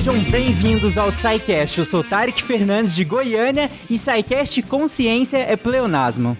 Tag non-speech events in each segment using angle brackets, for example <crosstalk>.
Sejam bem-vindos ao SciCast. Eu sou Tarek Fernandes de Goiânia e SciCast Consciência é pleonasmo.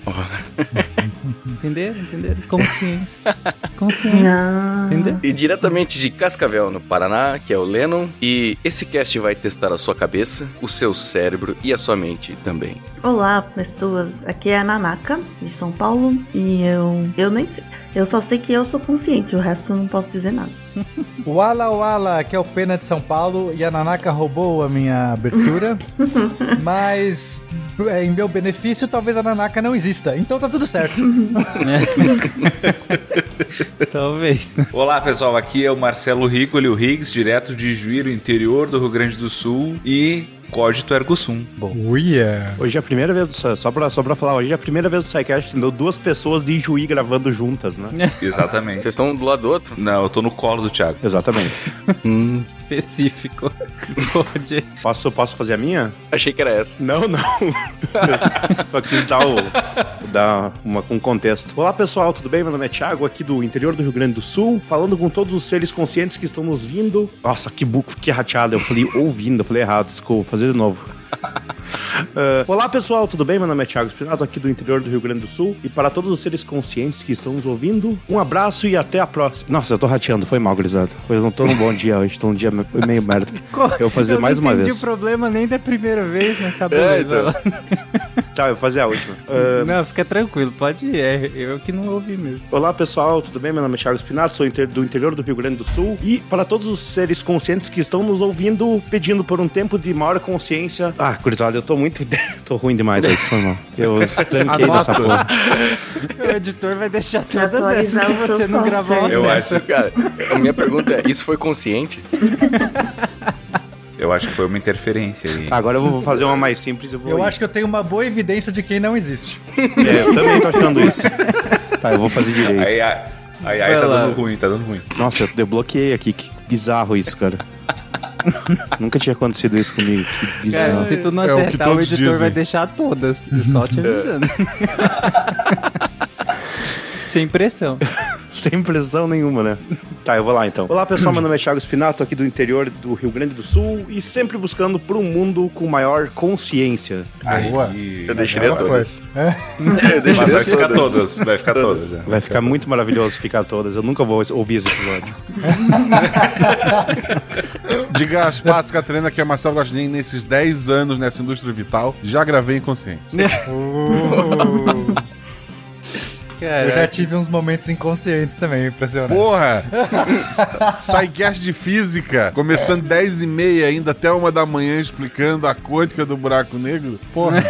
<laughs> Entenderam? Entenderam? Consciência. <laughs> Consciência. Entendeu? E diretamente de Cascavel, no Paraná, que é o Lennon. E esse cast vai testar a sua cabeça, o seu cérebro e a sua mente também. Olá, pessoas. Aqui é a Nanaka, de São Paulo. E eu. Eu nem sei. Eu só sei que eu sou consciente, o resto eu não posso dizer nada. <laughs> Wala Wala, que é o Pena de São Paulo, e a Nanaka roubou a minha abertura. <laughs> mas, é, em meu benefício, talvez a Nanaka não exista. Então tá tudo certo. <laughs> Talvez. Olá pessoal, aqui é o Marcelo Rigoli, o Riggs, direto de Juíro, interior do Rio Grande do Sul e Cógito Ergo Sum. Uia. Hoje é a primeira vez, só só pra, só pra falar, hoje é a primeira vez do SciCast, entendeu? Duas pessoas de Juí gravando juntas, né? <laughs> Exatamente. Vocês estão do lado do outro? Não, eu tô no colo do Thiago. Exatamente. <laughs> Hum, Específico. <laughs> Pode. Posso, posso fazer a minha? achei que era essa. Não, não. Só quis dar, o, dar uma, um contexto. Olá, pessoal, tudo bem? Meu nome é Thiago, aqui do interior do Rio Grande do Sul, falando com todos os seres conscientes que estão nos vindo. Nossa, que buco, que rateado. Eu falei ouvindo, eu falei errado, desculpa, fazer de novo. Ah, <laughs> olá pessoal, tudo bem? Meu nome é Thiago Espinato, aqui do interior do Rio Grande do Sul. E para todos os seres conscientes que estão nos ouvindo, um abraço e até a próxima. Nossa, eu tô rateando, foi mal, gurizada. Pois não tô num bom dia hoje, tô num dia me- meio merda. <laughs> Eu vou fazer Eu mais não uma entendi vez. o problema nem da primeira vez, mas tá bom. É, então. <laughs> Tá, eu vou fazer a última. Ah, Não, fica tranquilo, pode ir. É eu que não ouvi mesmo. Olá pessoal, tudo bem? Meu nome é Thiago Spinato, sou do interior do Rio Grande do Sul e para todos os seres conscientes que estão nos ouvindo, pedindo por um tempo de maior consciência. Ah, curizada, eu tô muito. <laughs> tô ruim demais aí, foi mal. Eu tranquei dessa porra. O editor vai deixar todas essas se o você não gravar software. Eu acho, Cara, a minha pergunta é: isso foi consciente? eu acho que foi uma interferência aí. Agora eu vou fazer uma mais simples. Eu, vou Eu acho que eu tenho uma boa evidência de quem não existe. É, eu também tô achando isso. Tá, eu vou fazer direito. Aí, aí, aí, aí tá lá. dando ruim, tá dando ruim. Nossa, eu desbloqueei aqui. Que bizarro isso, cara. <laughs> Nunca tinha acontecido isso comigo. Que Cara, bizarro. se tu não É o acertar, o, editor dizem. vai deixar todas. Só te avisando. <laughs> Sem pressão. <laughs> Sem pressão nenhuma, né? Tá, eu vou lá então. Olá pessoal, meu nome é Thiago Spinato, aqui do interior do Rio Grande do Sul e sempre buscando por um mundo com maior consciência. Boa. Aí, Eu deixaria todas. coisa. <laughs> Eu mas vai deixaria ficar todas, vai ficar Todas. todas. é. Vai ficar muito maravilhoso ficar todas. Eu nunca vou ouvir esse episódio. <laughs> Diga as passas, Catarina, que é Marcelo Gostin nesses 10 anos nessa indústria vital. Já gravei inconsciente. Eu já tive uns momentos inconscientes também, pra ser honesto. Porra! <laughs> Sidecast de física, começando 10 e meia ainda até uma da manhã explicando a quântica do buraco negro. Porra,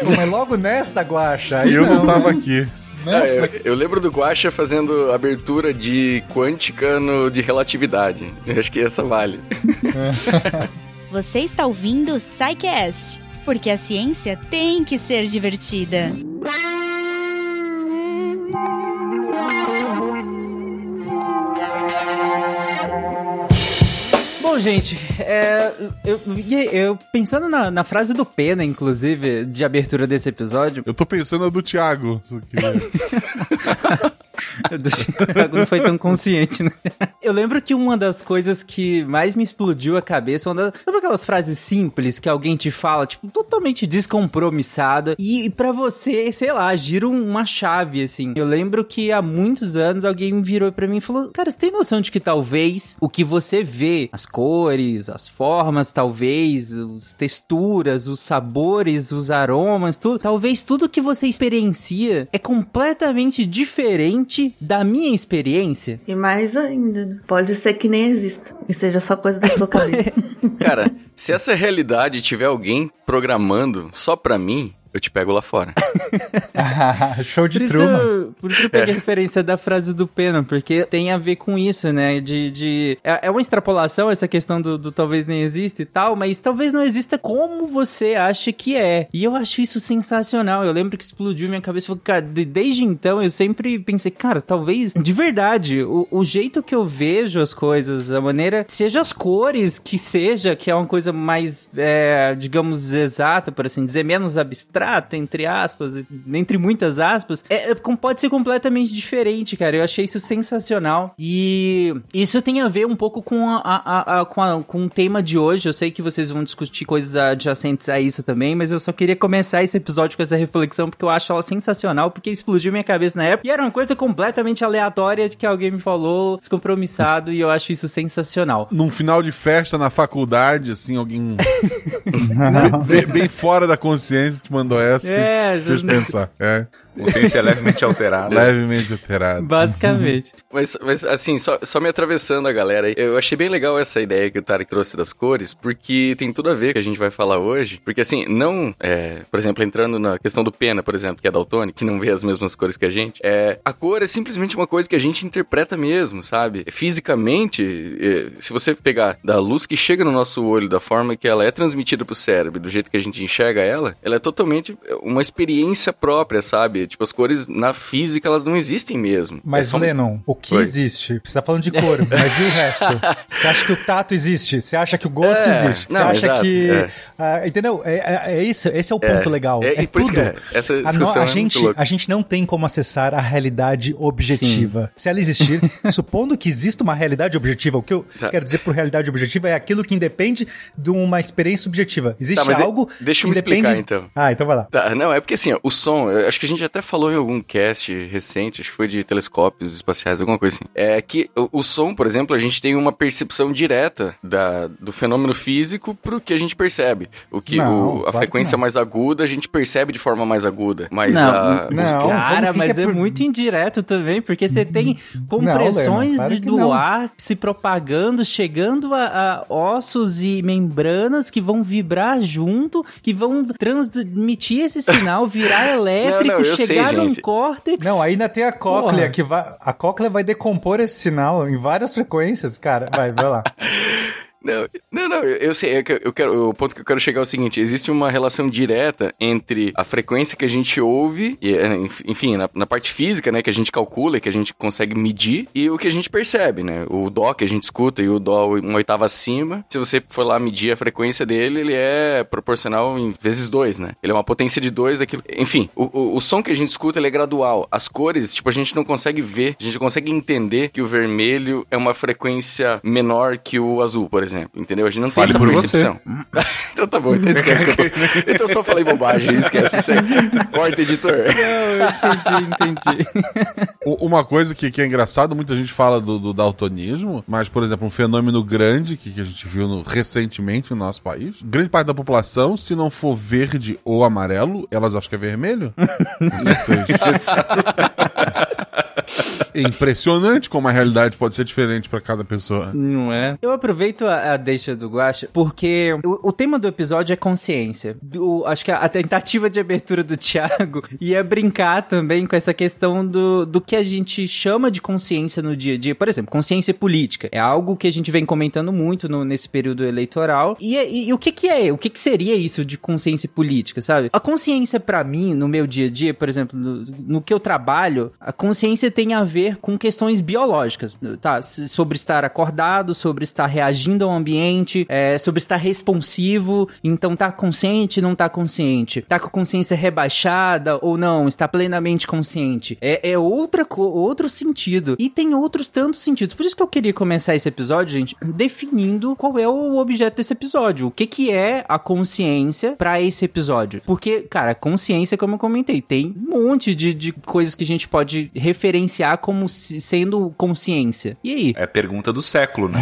Pô, Mas logo nesta, Guaxa, e eu não né? tava aqui. Ah, eu, eu lembro do Guaxa fazendo abertura de quântica no, de relatividade. Eu acho que essa vale. <laughs> Você está ouvindo o SciCast, porque a ciência tem que ser divertida. Bom, gente, é, eu, eu- eu- pensando na, na frase do Pena, inclusive, de abertura desse episódio, Eu tô pensando na do Thiago. <laughs> Não foi tão consciente, né? Eu lembro que uma das coisas que mais me explodiu a cabeça, uma das, sabe aquelas frases simples que alguém te fala, tipo, totalmente descompromissada, e, e para você, sei lá, gira um- uma chave, assim. Eu lembro que há muitos anos alguém virou pra mim e falou, cara, você tem noção de que talvez o que você vê, as cores, as formas, talvez, as texturas, os sabores, os aromas, tudo, talvez tudo que você experiencia é completamente diferente da minha experiência? E mais ainda, né? pode ser que nem exista. E seja só coisa da sua <laughs> cabeça. Cara, se essa realidade tiver alguém programando só pra mim, eu te pego lá fora. <laughs> <laughs> Show de Por Truman. isso, por isso que eu peguei a referência da frase do Pena, porque tem a ver com isso, né? De. de é, é uma extrapolação essa questão do, do talvez nem exista e tal, mas talvez não exista como você acha que é. E eu acho isso sensacional. Eu lembro que explodiu minha cabeça. Falei, cara, de- desde então eu sempre pensei, cara, talvez, de verdade, o, o jeito que eu vejo as coisas, a maneira, seja as cores que seja, que é uma coisa mais, é, digamos, exata, por assim dizer, menos abstrata barato, entre aspas, entre muitas aspas, é, é, pode ser completamente diferente, cara. Eu achei isso sensacional. E isso tem a ver um pouco com, a, a, a, com, a, com o tema de hoje. Eu sei que vocês vão discutir coisas adjacentes a isso também, mas eu só queria começar esse episódio com essa reflexão porque eu acho ela sensacional, porque explodiu minha cabeça na época. E era uma coisa completamente aleatória de que alguém me falou, descompromissado, e eu acho isso sensacional. Num final de festa na faculdade, assim, alguém <laughs> bem, bem, fora da consciência te mandou essa. É, deixa eu pensar. É. Consciência levemente alterada. levemente alterada. Basicamente. mas, mas, assim, só, só me atravessando a galera, eu achei bem legal essa ideia que o Tarek trouxe das cores, porque tem tudo a ver com o que a gente vai falar hoje. Porque, assim, não, é, por exemplo, entrando na questão do Pena, por exemplo, que é daltônico, que não vê as mesmas cores que a gente, é, a cor é simplesmente uma coisa que a gente interpreta mesmo, sabe? Fisicamente, é, se você pegar da luz que chega no nosso olho, da forma que ela é transmitida pro cérebro, do jeito que a gente enxerga ela, ela é totalmente uma experiência própria, sabe? Tipo, as cores na física, elas não existem mesmo. Mas, é Lennon, o que Oi. existe? Você tá falando de cor, <laughs> mas e o resto? Você acha que o tato existe? Você acha que o gosto é, existe? Você acha exato, que... É. Uh, entendeu? É, é, é, isso, esse é o ponto é. legal. É, é tudo. essa a, no, a gente, a gente não tem como acessar a realidade objetiva. Sim. Se ela existir, <laughs> supondo que exista uma realidade objetiva, o que eu tá. quero dizer por realidade objetiva é aquilo que independe de uma experiência subjetiva. Existe tá, algo Deixa eu me depende... explicar, então. Ah, então vai lá. Tá, não, é porque assim, ó, o som, acho que a gente até falou em algum cast recente, acho que foi de telescópios espaciais, alguma coisa assim. É que o, o som, por exemplo, a gente tem uma percepção direta da, do fenômeno físico pro que a gente percebe. O que não, o, a claro frequência mais aguda a gente percebe de forma mais aguda. Mas não, a. Não, cara, mas é, é por... muito indireto também, porque você tem compressões não, de, do ar se propagando, chegando a, a ossos e membranas que vão vibrar junto, que vão transmitir esse sinal, virar elétrico, <laughs> não, não, chegar sei, num gente. córtex. Não, ainda tem a cóclea, Porra. que vai. A cóclea vai decompor esse sinal em várias frequências, cara. Vai, vai lá. <laughs> Não, não, não, eu sei, eu quero, o ponto que eu quero chegar é o seguinte, existe uma relação direta entre a frequência que a gente ouve, e, é, enfim, na, na, parte física, né, que a gente calcula, que a gente consegue medir, e o que a gente percebe, né, o dó que a gente escuta e o dó uma oitava acima, se você for lá medir a frequência dele, ele é proporcional em vezes dois, né, ele é uma potência de dois daquilo, enfim, o, o, o som que a gente escuta, ele é gradual, as cores, tipo, a gente não consegue ver, a gente consegue entender que o vermelho é uma frequência menor que o azul, por exemplo exemplo, entendeu? A gente não Fale tem essa percepção. <laughs> então tá bom, então esquece que eu tô... <laughs> Então só falei bobagem, esquece isso aí. Corta, editor. Não, eu entendi, entendi. <laughs> Uma coisa que, que é engraçado, muita gente fala do, do daltonismo, mas, por exemplo, um fenômeno grande que, que a gente viu no, recentemente no nosso país, grande parte da população, se não for verde ou amarelo, elas acham que é vermelho. Não sei se É <laughs> impressionante como a realidade pode ser diferente para cada pessoa. Não é? Eu aproveito a, a deixa do Guacha porque o, o, tema do episódio é consciência. O, acho que a, a, tentativa de abertura do Thiago <laughs> ia brincar também com essa questão do, do que a gente chama de consciência no dia a dia. Por exemplo, consciência política. É algo que a gente vem comentando muito no, nesse período eleitoral. E, e, e, o que que é? O que que seria isso de consciência política, sabe? A consciência para mim, no meu dia a dia, por exemplo, no, no que eu trabalho, a consciência tem a ver com questões biológicas, tá? Sobre estar acordado, sobre estar reagindo ao ambiente, é, sobre estar responsivo, então tá consciente, não tá consciente, tá com a consciência rebaixada ou não, está plenamente consciente. É, é outra outro sentido. E tem outros tantos sentidos. Por isso que eu queria começar esse episódio, gente, definindo qual é o objeto desse episódio. O que que é a consciência para esse episódio? Porque, cara, consciência, como eu comentei, tem um monte de, de coisas que a gente pode referenciar como como sendo consciência. E aí? É a pergunta do século, né?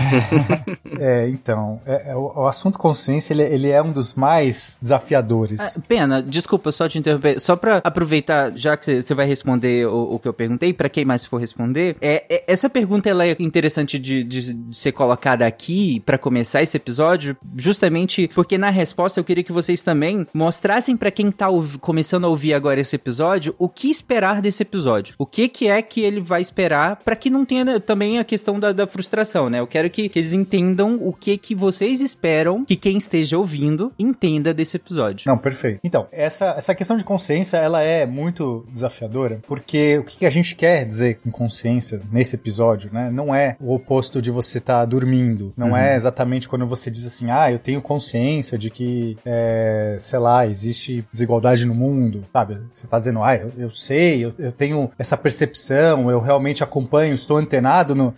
<laughs> é, então. É, é, o, o, assunto consciência, ele, ele, é um dos mais desafiadores. Ah, pena, desculpa só te interromper. Só pra aproveitar, já que você vai responder o, o, que eu perguntei, para quem mais for responder, é, é, essa pergunta ela é interessante de, de, de ser colocada aqui para começar esse episódio, justamente porque na resposta eu queria que vocês também mostrassem para quem tá começando a ouvir agora esse episódio o que esperar desse episódio. O que que é que ele vai esperar para que não tenha também a questão da, da frustração, né? Eu quero que, que, eles entendam o que que vocês esperam que quem esteja ouvindo entenda desse episódio. Não, perfeito. Então, essa, essa questão de consciência, ela é muito desafiadora, porque o que, que a gente quer dizer com consciência nesse episódio, né? Não é o oposto de você estar tá dormindo. Não uhum. é exatamente quando você diz assim, ah, eu tenho consciência de que, é, sei lá, existe desigualdade no mundo, sabe? Você tá dizendo, ah, eu, eu sei, eu, eu, tenho essa percepção, eu realmente acompanho, estou antenado. No...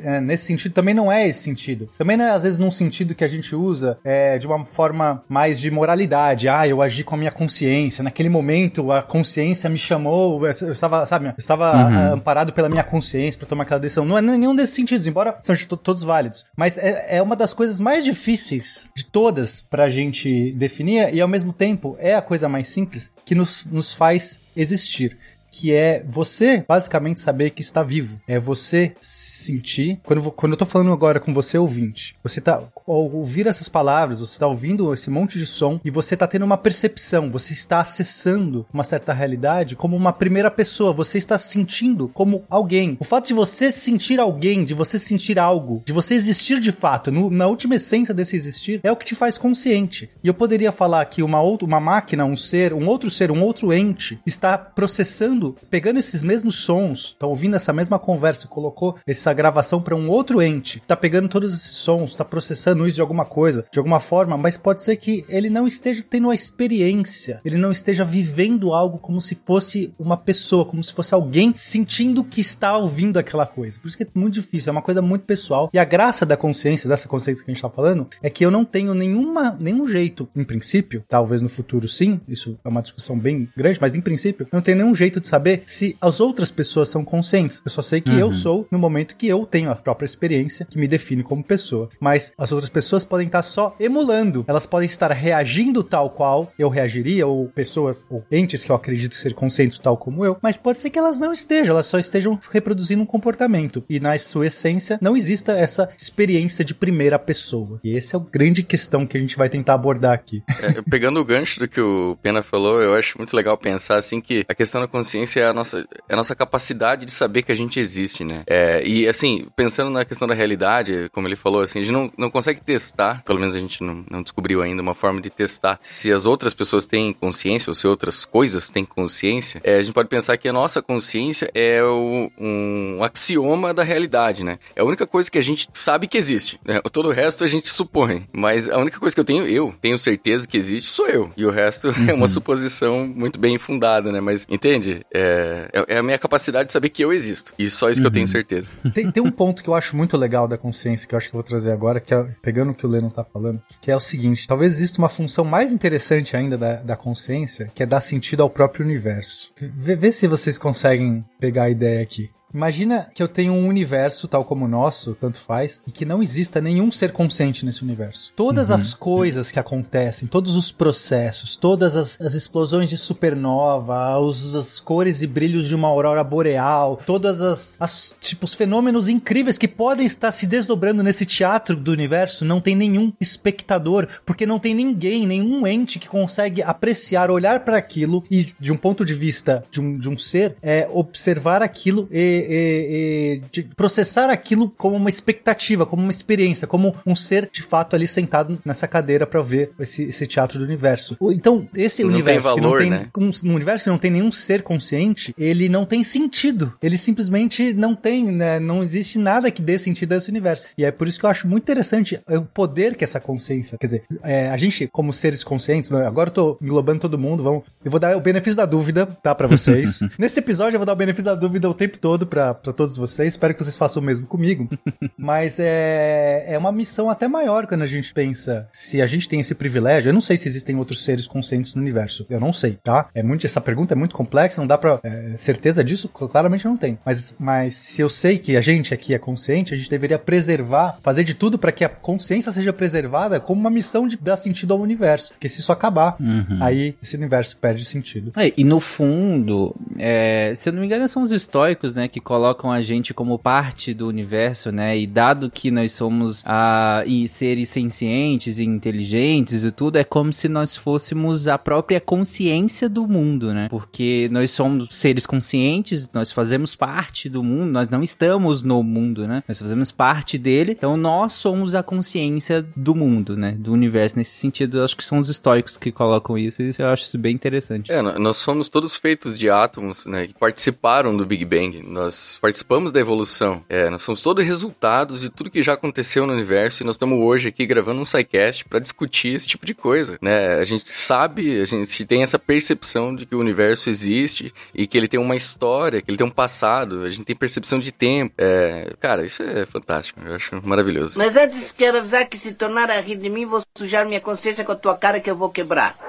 É, nesse sentido, também não é esse sentido. Também não é, às vezes, num sentido que a gente usa é, de uma forma mais de moralidade. Ah, eu agi com a minha consciência. Naquele momento, a consciência me chamou, eu estava, sabe, eu estava uhum. amparado pela minha consciência para tomar aquela decisão. Não é nenhum desses sentidos, embora sejam todos válidos. Mas é, é uma das coisas mais difíceis de todas pra gente definir e, ao mesmo tempo, é a coisa mais simples que nos, nos faz existir que é você basicamente saber que está vivo. É você sentir. Quando, quando eu tô falando agora com você, ouvinte, você tá ao ouvir essas palavras, você tá ouvindo esse monte de som e você tá tendo uma percepção, você está acessando uma certa realidade como uma primeira pessoa, você está sentindo como alguém. O fato de você sentir alguém, de você sentir algo, de você existir de fato, no, na última essência desse existir, é o que te faz consciente. E eu poderia falar que uma outra, uma máquina, um ser, um outro ser, um outro ente está processando pegando esses mesmos sons, tá ouvindo essa mesma conversa, colocou essa gravação para um outro ente, tá pegando todos esses sons, tá processando isso de alguma coisa, de alguma forma, mas pode ser que ele não esteja tendo a experiência, ele não esteja vivendo algo como se fosse uma pessoa, como se fosse alguém sentindo que está ouvindo aquela coisa. Por isso que é muito difícil, é uma coisa muito pessoal. E a graça da consciência, dessa consciência que a gente tá falando, é que eu não tenho nenhuma, nenhum jeito, em princípio, talvez no futuro sim, isso é uma discussão bem grande, mas em princípio, eu não tenho nenhum jeito de saber se as outras pessoas são conscientes. Eu só sei que uhum. eu sou no momento que eu tenho a própria experiência que me define como pessoa. Mas as outras pessoas podem estar só emulando. Elas podem estar reagindo tal qual eu reagiria, ou pessoas, ou entes que eu acredito ser conscientes tal como eu. Mas pode ser que elas não estejam, elas só estejam reproduzindo um comportamento. E na sua essência não exista essa experiência de primeira pessoa. E essa é a grande questão que a gente vai tentar abordar aqui. É, pegando o gancho do que o Pena falou, eu acho muito legal pensar assim que a questão da consciência consciência é a nossa, é a nossa capacidade de saber que a gente existe, né? É, e assim, pensando na questão da realidade, como ele falou, assim, a gente não, não consegue testar, pelo menos a gente não, não descobriu ainda uma forma de testar se as outras pessoas têm consciência ou se outras coisas têm consciência. É, a gente pode pensar que a nossa consciência é o, um axioma da realidade, né? É a única coisa que a gente sabe que existe. Né? <laughs> Todo o resto a gente supõe. Mas a única coisa que eu tenho, eu tenho certeza que existe, sou eu. E o resto uhum. <laughs> é uma uhum. suposição muito bem fundada, né? Mas entende? É, é, é a minha capacidade de saber que eu existo. E só isso uhum. que eu tenho uhum. certeza. <laughs> Tem, tem um ponto que eu acho muito legal da consciência, que eu acho que eu vou trazer agora, que é, pegando o que o Lennon tá falando, que é o seguinte: talvez exista uma função mais interessante ainda da, da consciência, que é dar sentido ao próprio universo. Vê, vê se vocês conseguem pegar a ideia aqui. Imagina que eu tenho um universo tal como o nosso, tanto faz, e que não exista nenhum ser consciente nesse universo. Todas uhum. as coisas que acontecem, todos os processos, todas as, as explosões de supernova, os, as cores e brilhos de uma aurora boreal, todas as, as tipo, os fenômenos incríveis que podem estar se desdobrando nesse teatro do universo, não tem nenhum espectador, porque não tem ninguém, nenhum ente que consegue apreciar, olhar para aquilo e, de um ponto de vista de um, de um ser, é observar aquilo e e, e, processar aquilo como uma expectativa, como uma experiência, como um ser de fato ali sentado nessa cadeira para ver esse, esse, teatro do universo. Então, esse não universo tem valor, que não tem né? um, um, universo que não tem nenhum ser consciente, ele não tem sentido. Ele simplesmente não tem, né? Não existe nada que dê sentido a esse universo. E é por isso que eu acho muito interessante o poder que essa consciência, quer dizer, é, a gente como seres conscientes, né? agora eu tô englobando todo mundo, vamos, eu vou dar o benefício da dúvida, tá, para vocês. <laughs> Nesse episódio eu vou dar o benefício da dúvida o tempo todo para todos vocês. Espero que vocês façam o mesmo comigo. <laughs> Mas é, é uma missão até maior quando a gente pensa se a gente tem esse privilégio. Eu não sei se existem outros seres conscientes no universo. Eu não sei, tá? É muito, essa pergunta é muito complexa, não dá pra é, certeza disso, claramente não tem. Mas, mas se eu sei que a gente aqui é consciente, a gente deveria preservar, fazer de tudo para que a consciência seja preservada como uma missão de dar sentido ao universo. Porque se isso acabar, uhum. aí esse universo perde sentido. É, e no fundo, é, se eu não me engano, são os estoicos, né, que que colocam a gente como parte do universo, né? E dado que nós somos ah, e seres sencientes e inteligentes e tudo, é como se nós fôssemos a própria consciência do mundo, né? Porque nós somos seres conscientes, nós fazemos parte do mundo, nós não estamos no mundo, né? Nós fazemos parte dele, então nós somos a consciência do mundo, né? Do universo. Nesse sentido, eu acho que são os históricos que colocam isso, e eu acho isso bem interessante. É, nós somos todos feitos de átomos, né? Que participaram do Big Bang. Nós participamos da evolução. É, nós somos todos resultados de tudo que já aconteceu no universo e nós estamos hoje aqui gravando um SciCast para discutir esse tipo de coisa, né? A gente sabe, a gente tem essa percepção de que o universo existe e que ele tem uma história, que ele tem um passado, a gente tem percepção de tempo. É, cara, isso é fantástico, eu acho maravilhoso. Mas antes quero avisar que se tornar a rir de mim, vou sujar minha consciência com a tua cara que eu vou quebrar.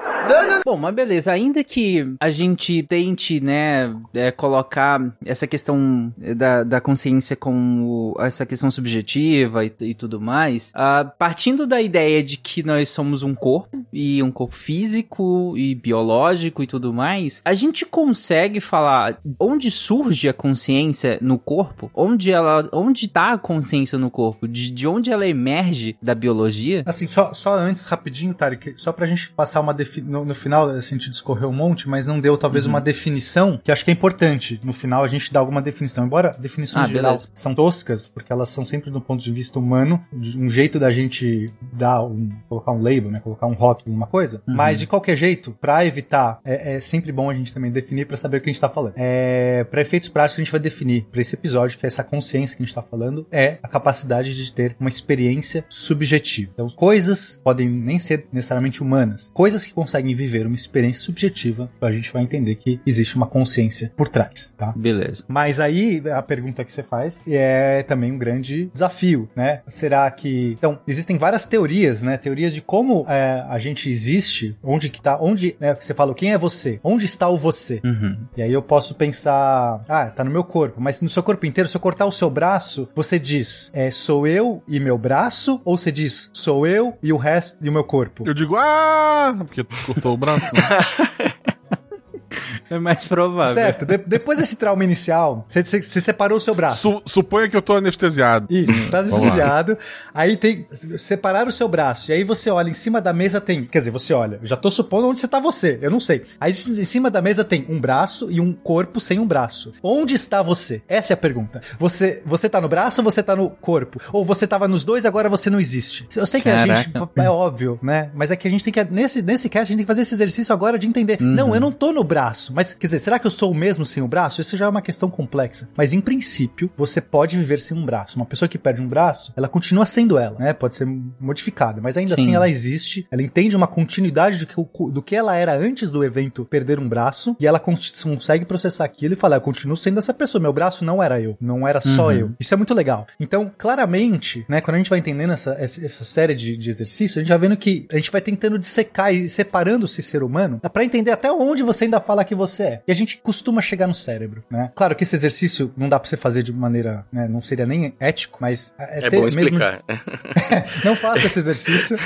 Bom, mas beleza, ainda que a gente tente, né, é, colocar essa questão da, da consciência com o, essa questão subjetiva e, e tudo mais, uh, partindo da ideia de que nós somos um corpo, e um corpo físico e biológico e tudo mais, a gente consegue falar onde surge a consciência no corpo? Onde ela, onde tá a consciência no corpo? De, de onde ela emerge da biologia? Assim, só, só antes, rapidinho, Tarek, só pra gente passar uma definição no, no, final, assim, a gente discorreu um monte, mas não deu talvez uhum. uma definição, que acho que é importante. No final a gente dá alguma definição. Embora definições ah, geral são toscas, porque elas são sempre do ponto de vista humano, de um jeito da gente dar um, colocar um label, né? Colocar um rótulo numa coisa. Uhum. Mas de qualquer jeito, para evitar, é, é, sempre bom a gente também definir para saber o que a gente tá falando. É, para efeitos práticos, a gente vai definir para esse episódio que é essa consciência que a gente tá falando é a capacidade de ter uma experiência subjetiva. Então, coisas podem nem ser necessariamente humanas, coisas que conseguem conseguem viver uma experiência subjetiva, a gente vai entender que existe uma consciência por trás, tá? Beleza. Mas aí a pergunta que você faz é também um grande desafio, né? Será que então existem várias teorias, né? Teorias de como é, a gente existe, onde que tá, onde, né? Você falou quem é você, onde está o você? Uhum. E aí eu posso pensar, ah, tá no meu corpo, mas no seu corpo inteiro, se eu cortar o seu braço, você diz, é sou eu e meu braço, ou você diz sou eu e o resto e o meu corpo? Eu digo ah, porque cortou o braço. Né? <laughs> É mais provável. Certo. De depois desse trauma inicial, você, você, você separou o seu braço. Su suponha que eu tô anestesiado. Isso, tá anestesiado. Aí tem. Separar o seu braço. E aí você olha, em cima da mesa tem. Quer dizer, você olha, já tô supondo onde você tá você. Eu não sei. Aí em cima da mesa tem um braço e um corpo sem um braço. Onde está você? Essa é a pergunta. Você, você tá no braço ou você tá no corpo? Ou você tava nos dois agora você não existe? Eu sei que Caraca. a gente. É óbvio, né? Mas é que a gente tem que. Nesse, nesse cast, a gente tem que fazer esse exercício agora de entender. Uhum. Não, eu não tô no braço. Mas, quer dizer, será que eu sou o mesmo sem o braço? Isso já é uma questão complexa. Mas, em princípio, você pode viver sem um braço. Uma pessoa que perde um braço, ela continua sendo ela, né? Pode ser modificada, mas ainda Sim. assim ela existe. Ela entende uma continuidade do que, do que ela era antes do evento perder um braço e ela consegue processar aquilo e falar: eu continuo sendo essa pessoa. Meu braço não era eu, não era só uhum. eu. Isso é muito legal. Então, claramente, né, quando a gente vai entendendo essa, essa série de, de exercícios, a gente vai vendo que a gente vai tentando dissecar e separando esse ser humano para entender até onde você ainda fala que você é. E a gente costuma chegar no cérebro, né? Claro que esse exercício não dá pra você fazer de maneira, né, não seria nem ético, mas é, é bom explicar. De... <laughs> não faça esse exercício,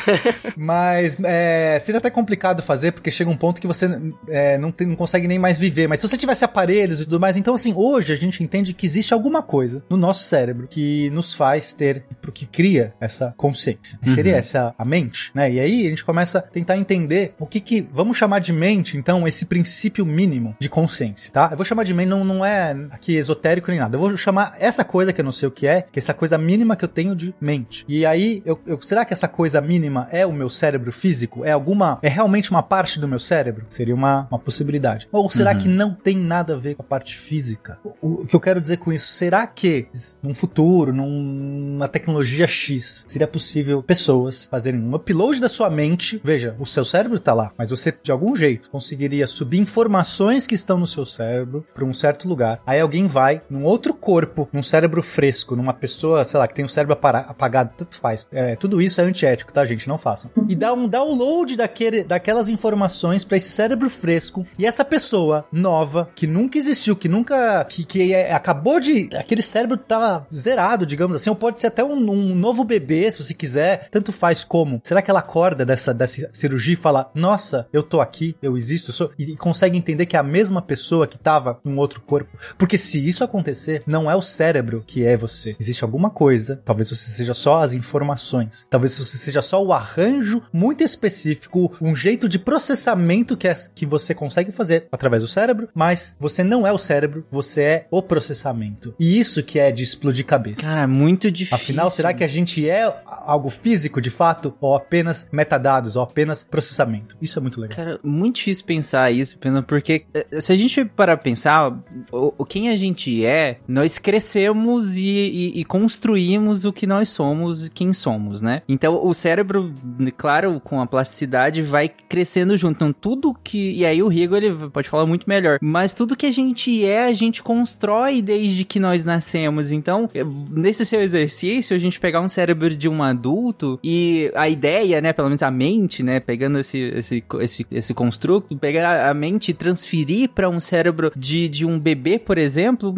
mas é, seria até complicado fazer porque chega um ponto que você é, não, tem, não consegue nem mais viver. Mas se você tivesse aparelhos e tudo mais, então assim, hoje a gente entende que existe alguma coisa no nosso cérebro que nos faz ter, que cria essa consciência. Uhum. Seria essa a mente, né? E aí a gente começa a tentar entender o que que vamos chamar de mente, então, esse princípio mínimo de consciência, tá? Eu vou chamar de mente, não, não é aqui esotérico nem nada. Eu vou chamar essa coisa que eu não sei o que é, que é essa coisa mínima que eu tenho de mente. E aí, eu, eu, será que essa coisa mínima é o meu cérebro físico? É alguma. É realmente uma parte do meu cérebro? Seria uma, uma possibilidade. Ou será uhum. que não tem nada a ver com a parte física? O, o que eu quero dizer com isso? Será que num futuro, numa tecnologia X, seria possível pessoas fazerem um upload da sua mente? Veja, o seu cérebro tá lá, mas você de algum jeito conseguiria subir informações que estão no seu cérebro para um certo lugar. Aí alguém vai num outro corpo, num cérebro fresco, numa pessoa, sei lá, que tem o cérebro apagado, tanto faz. É, tudo isso é antiético, tá, gente? Não façam. <laughs> E dá um download daquele, daquelas informações para esse cérebro fresco. E essa pessoa nova, que nunca existiu, que nunca. que, que é, acabou de. aquele cérebro tava zerado, digamos assim, ou pode ser até um, um novo bebê, se você quiser. Tanto faz como. Será que ela acorda dessa, dessa cirurgia e fala: Nossa, eu tô aqui, eu existo, eu sou. E consegue entender entender que é a mesma pessoa que tava num outro corpo. Porque se isso acontecer, não é o cérebro que é você. Existe alguma coisa, talvez você seja só as informações, talvez você seja só o arranjo muito específico, um jeito de processamento que, é, que você consegue fazer através do cérebro, mas você não é o cérebro, você é o processamento. E isso que é de explodir cabeça. Cara, é muito difícil. Afinal, será que a gente é algo físico de fato ou apenas metadados ou apenas processamento? Isso é muito legal. Cara, muito difícil pensar isso, porque eh, se a gente para pensar o, quem a gente é, nós crescemos e, e, e construímos o que nós somos, quem somos, né? Então o cérebro, claro, com a plasticidade vai crescendo junto. Então tudo que e aí o Rigo ele pode falar muito melhor, mas tudo que a gente é, a gente constrói desde que nós nascemos. Então, nesse seu exercício, a gente pegar um cérebro de um adulto e a ideia, né, pelo menos a mente, né, pegando esse esse esse, esse construto, pegar a mente e transferir para um cérebro de, de um bebê, por exemplo,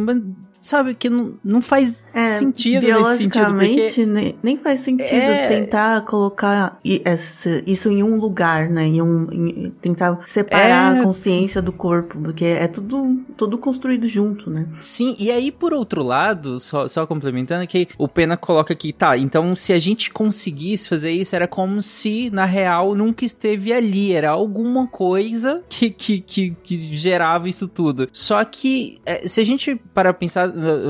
sabe, que não, não faz é, sentido nesse sentido. Porque... Nem, nem faz sentido é... tentar colocar isso em um lugar, né? Em um, em, tentar separar é... a consciência do corpo, porque é tudo, tudo construído junto, né? Sim, e aí, por outro lado, só, só complementando, que o Pena coloca aqui, tá, então se a gente conseguisse fazer isso, era como se, na real, nunca esteve ali, era alguma coisa que, que, que, que gerava isso tudo. Só que, é, se a gente para pensar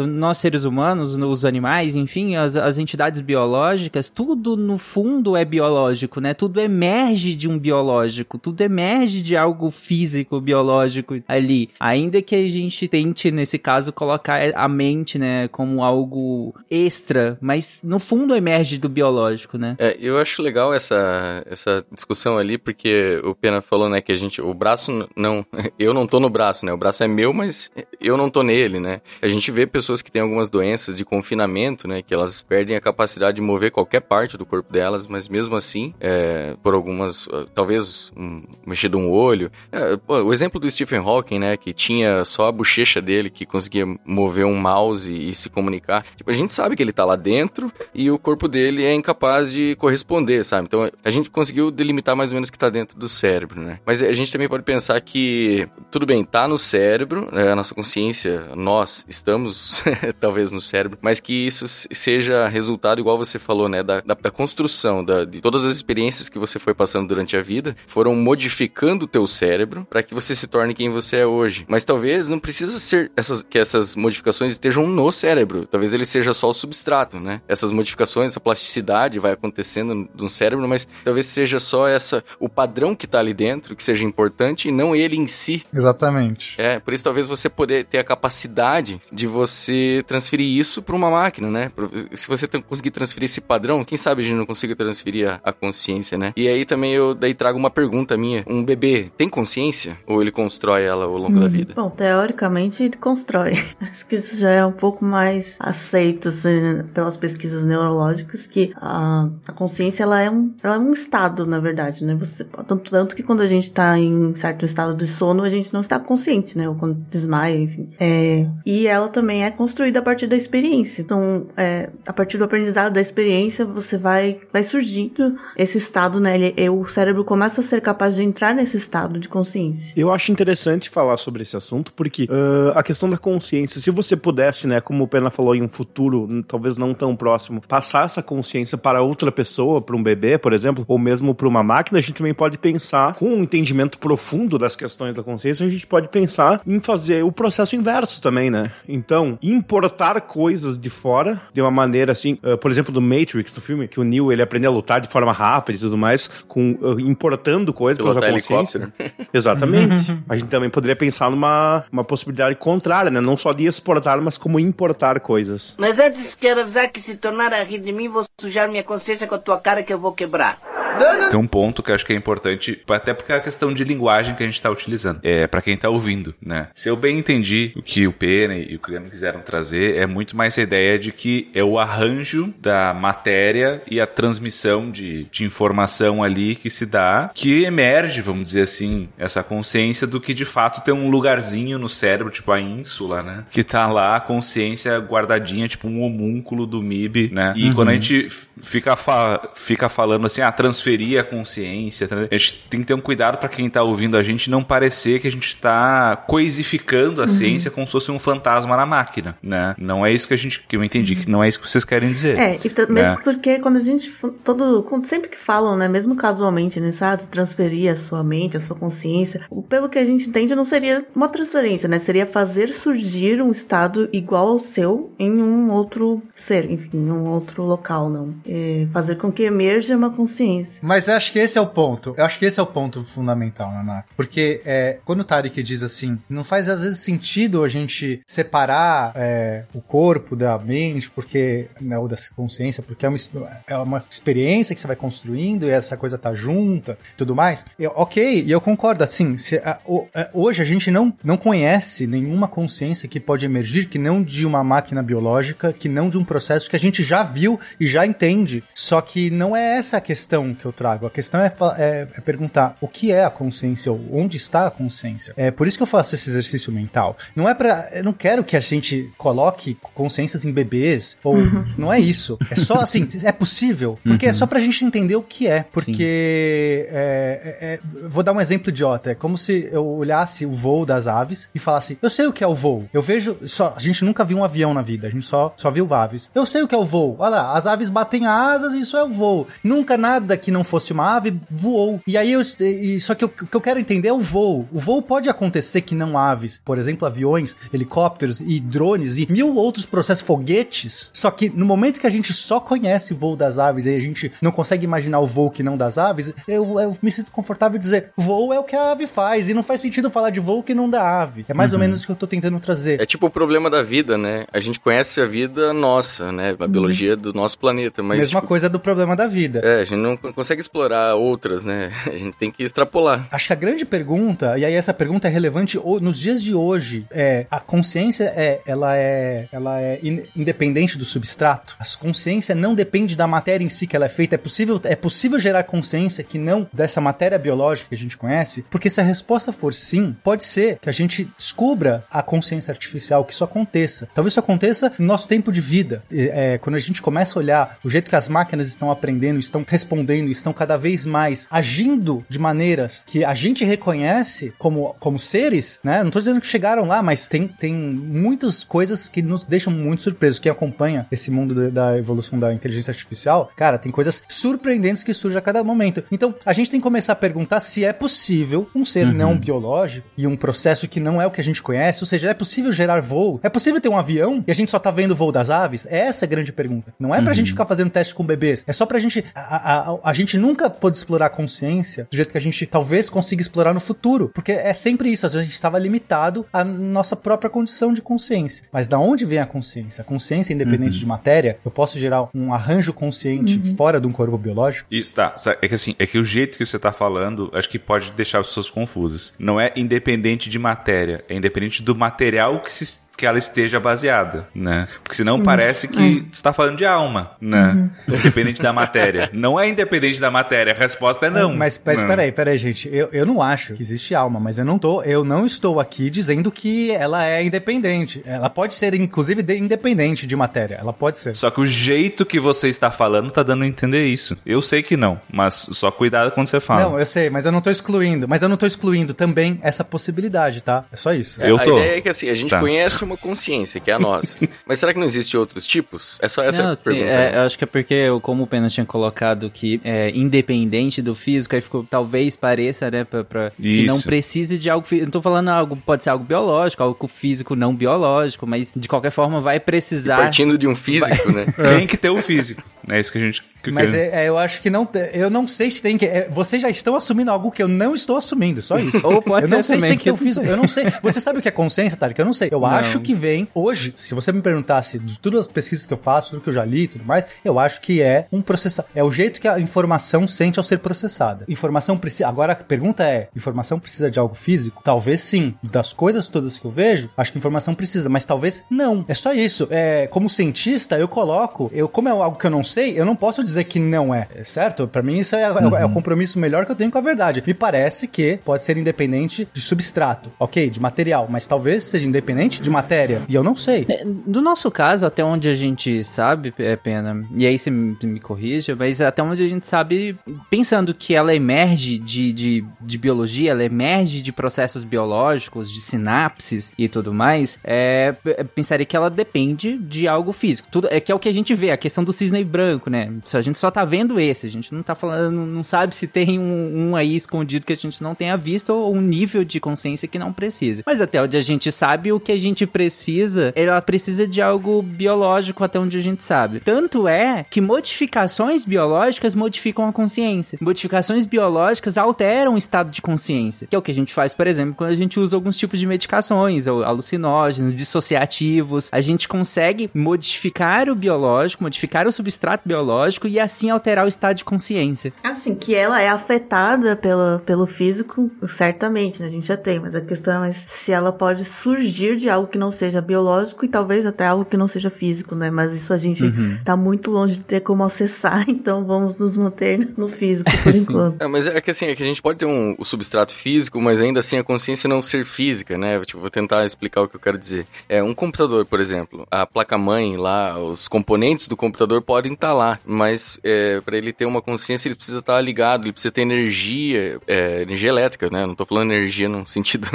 nós seres humanos, os animais, enfim, as, as entidades biológicas, tudo no fundo é biológico, né? Tudo emerge de um biológico, tudo emerge de algo físico, biológico ali. Ainda que a gente tente, nesse caso, colocar a mente, né, como algo extra, mas no fundo emerge do biológico, né? É, eu acho legal essa, essa discussão ali, porque o Pena falou, né, que a gente, o braço não, <laughs> eu não tô no braço, né? O braço é meu, mas eu não tô nele, né? A gente vê pessoas que têm algumas doenças de confinamento, né? Que elas perdem a capacidade de mover qualquer parte do corpo delas, mas mesmo assim, é, por algumas, ah, talvez um, mexer de um olho. É, o exemplo do Stephen Hawking, né? Que tinha só a bochecha dele que conseguia mover um mouse e, e se comunicar. Tipo, a gente sabe que ele tá lá dentro e o corpo dele é incapaz de corresponder, sabe? Então a gente conseguiu delimitar mais ou menos o que tá dentro do cérebro, né? Mas a gente também pode pensar que, tudo bem, tá no cérebro, né, a nossa consciência, nós estamos <laughs> talvez, no cérebro, mas que isso seja resultado, igual você falou, né, da, da, da construção, da, de todas as experiências que você foi passando durante a vida, foram modificando o teu cérebro para que você se torne quem você é hoje. Mas talvez não precisa ser essas, que essas modificações estejam no cérebro, talvez ele seja só o substrato, né? Essas modificações, essa plasticidade vai acontecendo no cérebro, mas talvez seja só essa o padrão que tá ali dentro que seja importante e não ele em si. Exatamente. É, por isso talvez você poder ter a capacidade de você transferir isso para uma máquina, né? Se você conseguir transferir esse padrão, quem sabe a gente não consiga transferir a, a, consciência, né? E aí também eu daí trago uma pergunta minha. Um bebê tem consciência ou ele constrói ela ao longo hum, da vida? Bom, teoricamente ele constrói. <laughs> Acho que isso já é um pouco mais aceito assim, pelas pesquisas neurológicas que a, a consciência ela é, um, ela é um estado, na verdade, né? Você, tanto, tanto que quando a gente está em certo estado de sono, a gente não está consciente, né? Ou quando desmaia, enfim. É, e ela também é construída a partir da experiência. Então, é, a partir do aprendizado da experiência, você vai, vai surgindo esse estado, né? Ele, o cérebro começa a ser capaz de entrar nesse estado de consciência. Eu acho interessante falar sobre esse assunto, porque uh, a questão da consciência, se você pudesse, né, como o Pena falou, em um futuro, talvez não tão próximo, passar essa consciência para outra pessoa, para um bebê, por exemplo, ou mesmo para uma máquina, a gente também pode pensar, com um entendimento profundo das questões da consciência, a gente pode pensar em fazer o processo inverso também, né? Então, então, importar coisas de fora de uma maneira assim, uh, por exemplo, do Matrix, do filme, que o Neo ele aprende a lutar de forma rápida e tudo mais, com uh, importando coisas pela consciência. <laughs> Exatamente. a gente também poderia pensar numa uma possibilidade contrária, né? Não só de exportar, mas como importar coisas. Mas antes quero avisar que se tornar a rir de mim, vou sujar minha consciência com a tua cara que eu vou quebrar. Tem um ponto que eu acho que é importante, até porque é a questão de linguagem que a gente está utilizando. É para quem tá ouvindo, né? Se eu bem entendi o que o Pena e o Criano quiseram trazer, é muito mais a ideia de que é o arranjo da matéria e a transmissão de, de informação ali que se dá, que emerge, vamos dizer assim, essa consciência do que de fato tem um lugarzinho no cérebro, tipo a ínsula, né? Que tá lá a consciência guardadinha, tipo um homúnculo do MIB, né? E uhum. quando a gente fica, fa fica falando assim, ah, transferência transferir a consciência. A gente tem que ter um cuidado para quem tá ouvindo a gente não parecer que a gente tá coisificando a uhum. ciência como se fosse um fantasma na máquina, né? Não é isso que a gente que eu entendi, que não é isso que vocês querem dizer. É, né? mesmo porque quando a gente todo sempre que falam, né, mesmo casualmente, né, sabe, transferir a sua mente, a sua consciência, pelo que a gente entende, não seria uma transferência, né? Seria fazer surgir um estado igual ao seu em um outro ser, enfim, em um outro local, não. É fazer com que emerja uma consciência. Mas eu acho que esse é o ponto. Eu acho que esse é o ponto fundamental, Naná. Porque é, quando o Tarek diz assim, não faz às vezes sentido a gente separar é, o corpo da mente, porque, né, ou da consciência, porque é uma, é uma experiência que você vai construindo e essa coisa tá junta tudo mais. Eu, ok, e eu concordo, assim, se, a, o, a, hoje a gente não, não conhece nenhuma consciência que pode emergir que não de uma máquina biológica, que não de um processo que a gente já viu e já entende. Só que não é essa a questão que eu trago. A questão é, é, é perguntar o que é a consciência ou onde está a consciência. É por isso que eu faço esse exercício mental. Não é para, eu não quero que a gente coloque consciências em bebês ou uhum. não é isso. É só <laughs> assim, é possível, porque é uhum. é só pra gente entender o que é, porque é, é, é, vou dar um exemplo idiota, é como se eu olhasse o voo das aves e falasse, eu sei o que é o voo. Eu vejo, só a gente nunca viu um avião na vida, a gente só só viu aves. Eu sei o que é o voo. Olha lá, as aves batem asas e isso é o voo. Nunca nada que não fosse uma ave voou. E aí eu e, só que o que eu quero entender é o voo. O voo pode acontecer que não aves, por exemplo, aviões, helicópteros e drones e mil outros processos foguetes. Só que no momento que a gente só conhece o voo das aves e a gente não consegue imaginar o voo que não das aves, eu, eu me sinto confortável em dizer voo é o que a ave faz e não faz sentido falar de voo que não da ave. É mais uhum. ou menos o que eu tô tentando trazer. É tipo o problema da vida, né? A gente conhece a vida nossa, né? A uhum. biologia do nosso planeta, mas mesma tipo, coisa do problema da vida. É, a gente não consegue explorar outras, né? <laughs> A gente tem que extrapolar. Acho que a grande pergunta, e aí essa pergunta é relevante nos dias de hoje, é a consciência é ela é ela é independente do substrato. A consciência não depende da matéria em si que ela é feita. É possível é possível gerar consciência que não dessa matéria biológica que a gente conhece, porque se a resposta for sim, pode ser que a gente descubra a consciência artificial, que isso aconteça. Talvez isso aconteça no nosso tempo de vida. É, quando a gente começa a olhar o jeito que as máquinas estão aprendendo, estão respondendo, estão cada vez mais agindo de maneiras que a gente reconhece como, como seres, né? Não tô dizendo que chegaram lá, mas tem, tem muitas coisas que nos deixam muito surpresos. Quem acompanha esse mundo da evolução da inteligência artificial, cara, tem coisas surpreendentes que surgem a cada momento. Então, a gente tem que começar a perguntar se é possível um ser uhum. não biológico e um processo que não é o que a gente conhece, ou seja, é possível gerar voo? É possível ter um avião e a gente só tá vendo o voo das aves? Essa é a grande pergunta. Não é pra uhum. gente ficar fazendo teste com bebês, é só pra gente. A, a, a, gente nunca pôde explorar a consciência do jeito que a gente talvez consiga explorar no futuro, porque é sempre isso, a gente estava limitado à nossa própria condição de consciência. Mas da onde vem a consciência? A consciência, independente uhum. de matéria, eu posso gerar um arranjo consciente uhum. fora de um corpo biológico? Isso, tá. É que assim, é que o jeito que você tá falando, acho que pode deixar as pessoas confusas. Não é independente de matéria, é independente do material que se que ela esteja baseada, né? Porque senão Isso. parece que é. você está falando de alma, né? Uhum. Independente da matéria. Não é independente da matéria, a resposta é não. Mas, mas não. peraí, peraí, gente. Eu, eu não acho que existe alma, mas eu não tô, eu não estou aqui dizendo que ela é independente. Ela pode ser, inclusive, independente de matéria. Ela pode ser. Só que o jeito que você está falando tá dando a entender isso. Eu sei que não, mas só cuidado quando você fala. Não, eu sei, mas eu não tô excluindo. Mas eu não tô excluindo também essa possibilidade, tá? É só isso. É, eu tô. A ideia é que assim, a gente tá. conhece uma consciência, que é a nossa. <laughs> Mas será que não existe outros tipos? É só essa não, pergunta. Sim, é, eu acho que é porque, como o Penas tinha colocado que é independente do físico, aí ficou, talvez pareça, né, pra, pra que não precise de algo físico. Não tô falando algo, pode ser algo biológico, algo físico não biológico, mas de qualquer forma vai precisar. E partindo de um físico, vai... né? <laughs> Tem que ter o físico. É isso que a gente que Mas é, é, eu acho que não. Eu não sei se tem que. É, vocês já estão assumindo algo que eu não estou assumindo, só isso. <laughs> Ou pode eu ser não sei se tem que ter o físico. Eu não sei. Você sabe o que é consciência, Tarek? Eu não sei. Eu não. acho que vem. Hoje, se você me perguntasse de todas as pesquisas que eu faço, tudo que eu já li e tudo mais, eu acho que é um processar. É o jeito que a informação sente ao ser processada. Informação precisa. Agora a pergunta é: informação precisa de algo físico? Talvez sim. Das coisas todas que eu vejo, acho que informação precisa, mas talvez não. É só isso. É, como cientista, eu coloco. Eu, como é algo que eu não sei, eu não posso dizer que não é, certo? Para mim, isso é, uhum. é, o compromisso melhor que eu tenho com a verdade. Me parece que pode ser independente de substrato, ok? De material, mas talvez seja independente de matéria. E eu não sei. No nosso caso, até onde a gente sabe, é pena, e aí você me, me corrija, mas até onde a gente sabe, pensando que ela emerge de, de, de biologia, ela emerge de processos biológicos, de sinapses e tudo mais, é, pensaria que ela depende de algo físico. Tudo, é que é o que a gente vê, a questão do cisne branco, né? A gente só tá vendo esse, a gente não tá falando, não sabe se tem um, um aí escondido que a gente não tenha visto ou um nível de consciência que não precisa. Mas até onde a gente sabe, o que a gente precisa, ela precisa de algo biológico até onde a gente sabe. Tanto é que modificações biológicas modificam a consciência. Modificações biológicas alteram o estado de consciência, que é o que a gente faz, por exemplo, quando a gente usa alguns tipos de medicações, ou alucinógenos, dissociativos. A gente consegue modificar o biológico, modificar o substrato biológico e assim alterar o estado de consciência. Assim, que ela é afetada pela, pelo físico, certamente, né? A gente já tem, mas a questão é se ela pode surgir de algo que não seja biológico e talvez até algo que não seja físico, né? Mas isso a gente uhum. tá muito longe de ter como acessar, <laughs> então vamos nos manter no físico por <laughs> enquanto. É, mas é que assim, é que a gente pode ter um, o substrato físico, mas ainda assim a consciência não ser física, né? Tipo, vou tentar explicar o que eu quero dizer. É, um computador, por exemplo, a placa-mãe lá, os componentes do computador podem tá lá, mas é, para ele ter uma consciência, ele precisa estar tá ligado, ele precisa ter energia, é, energia elétrica, né? Não tô falando energia num <laughs> sentido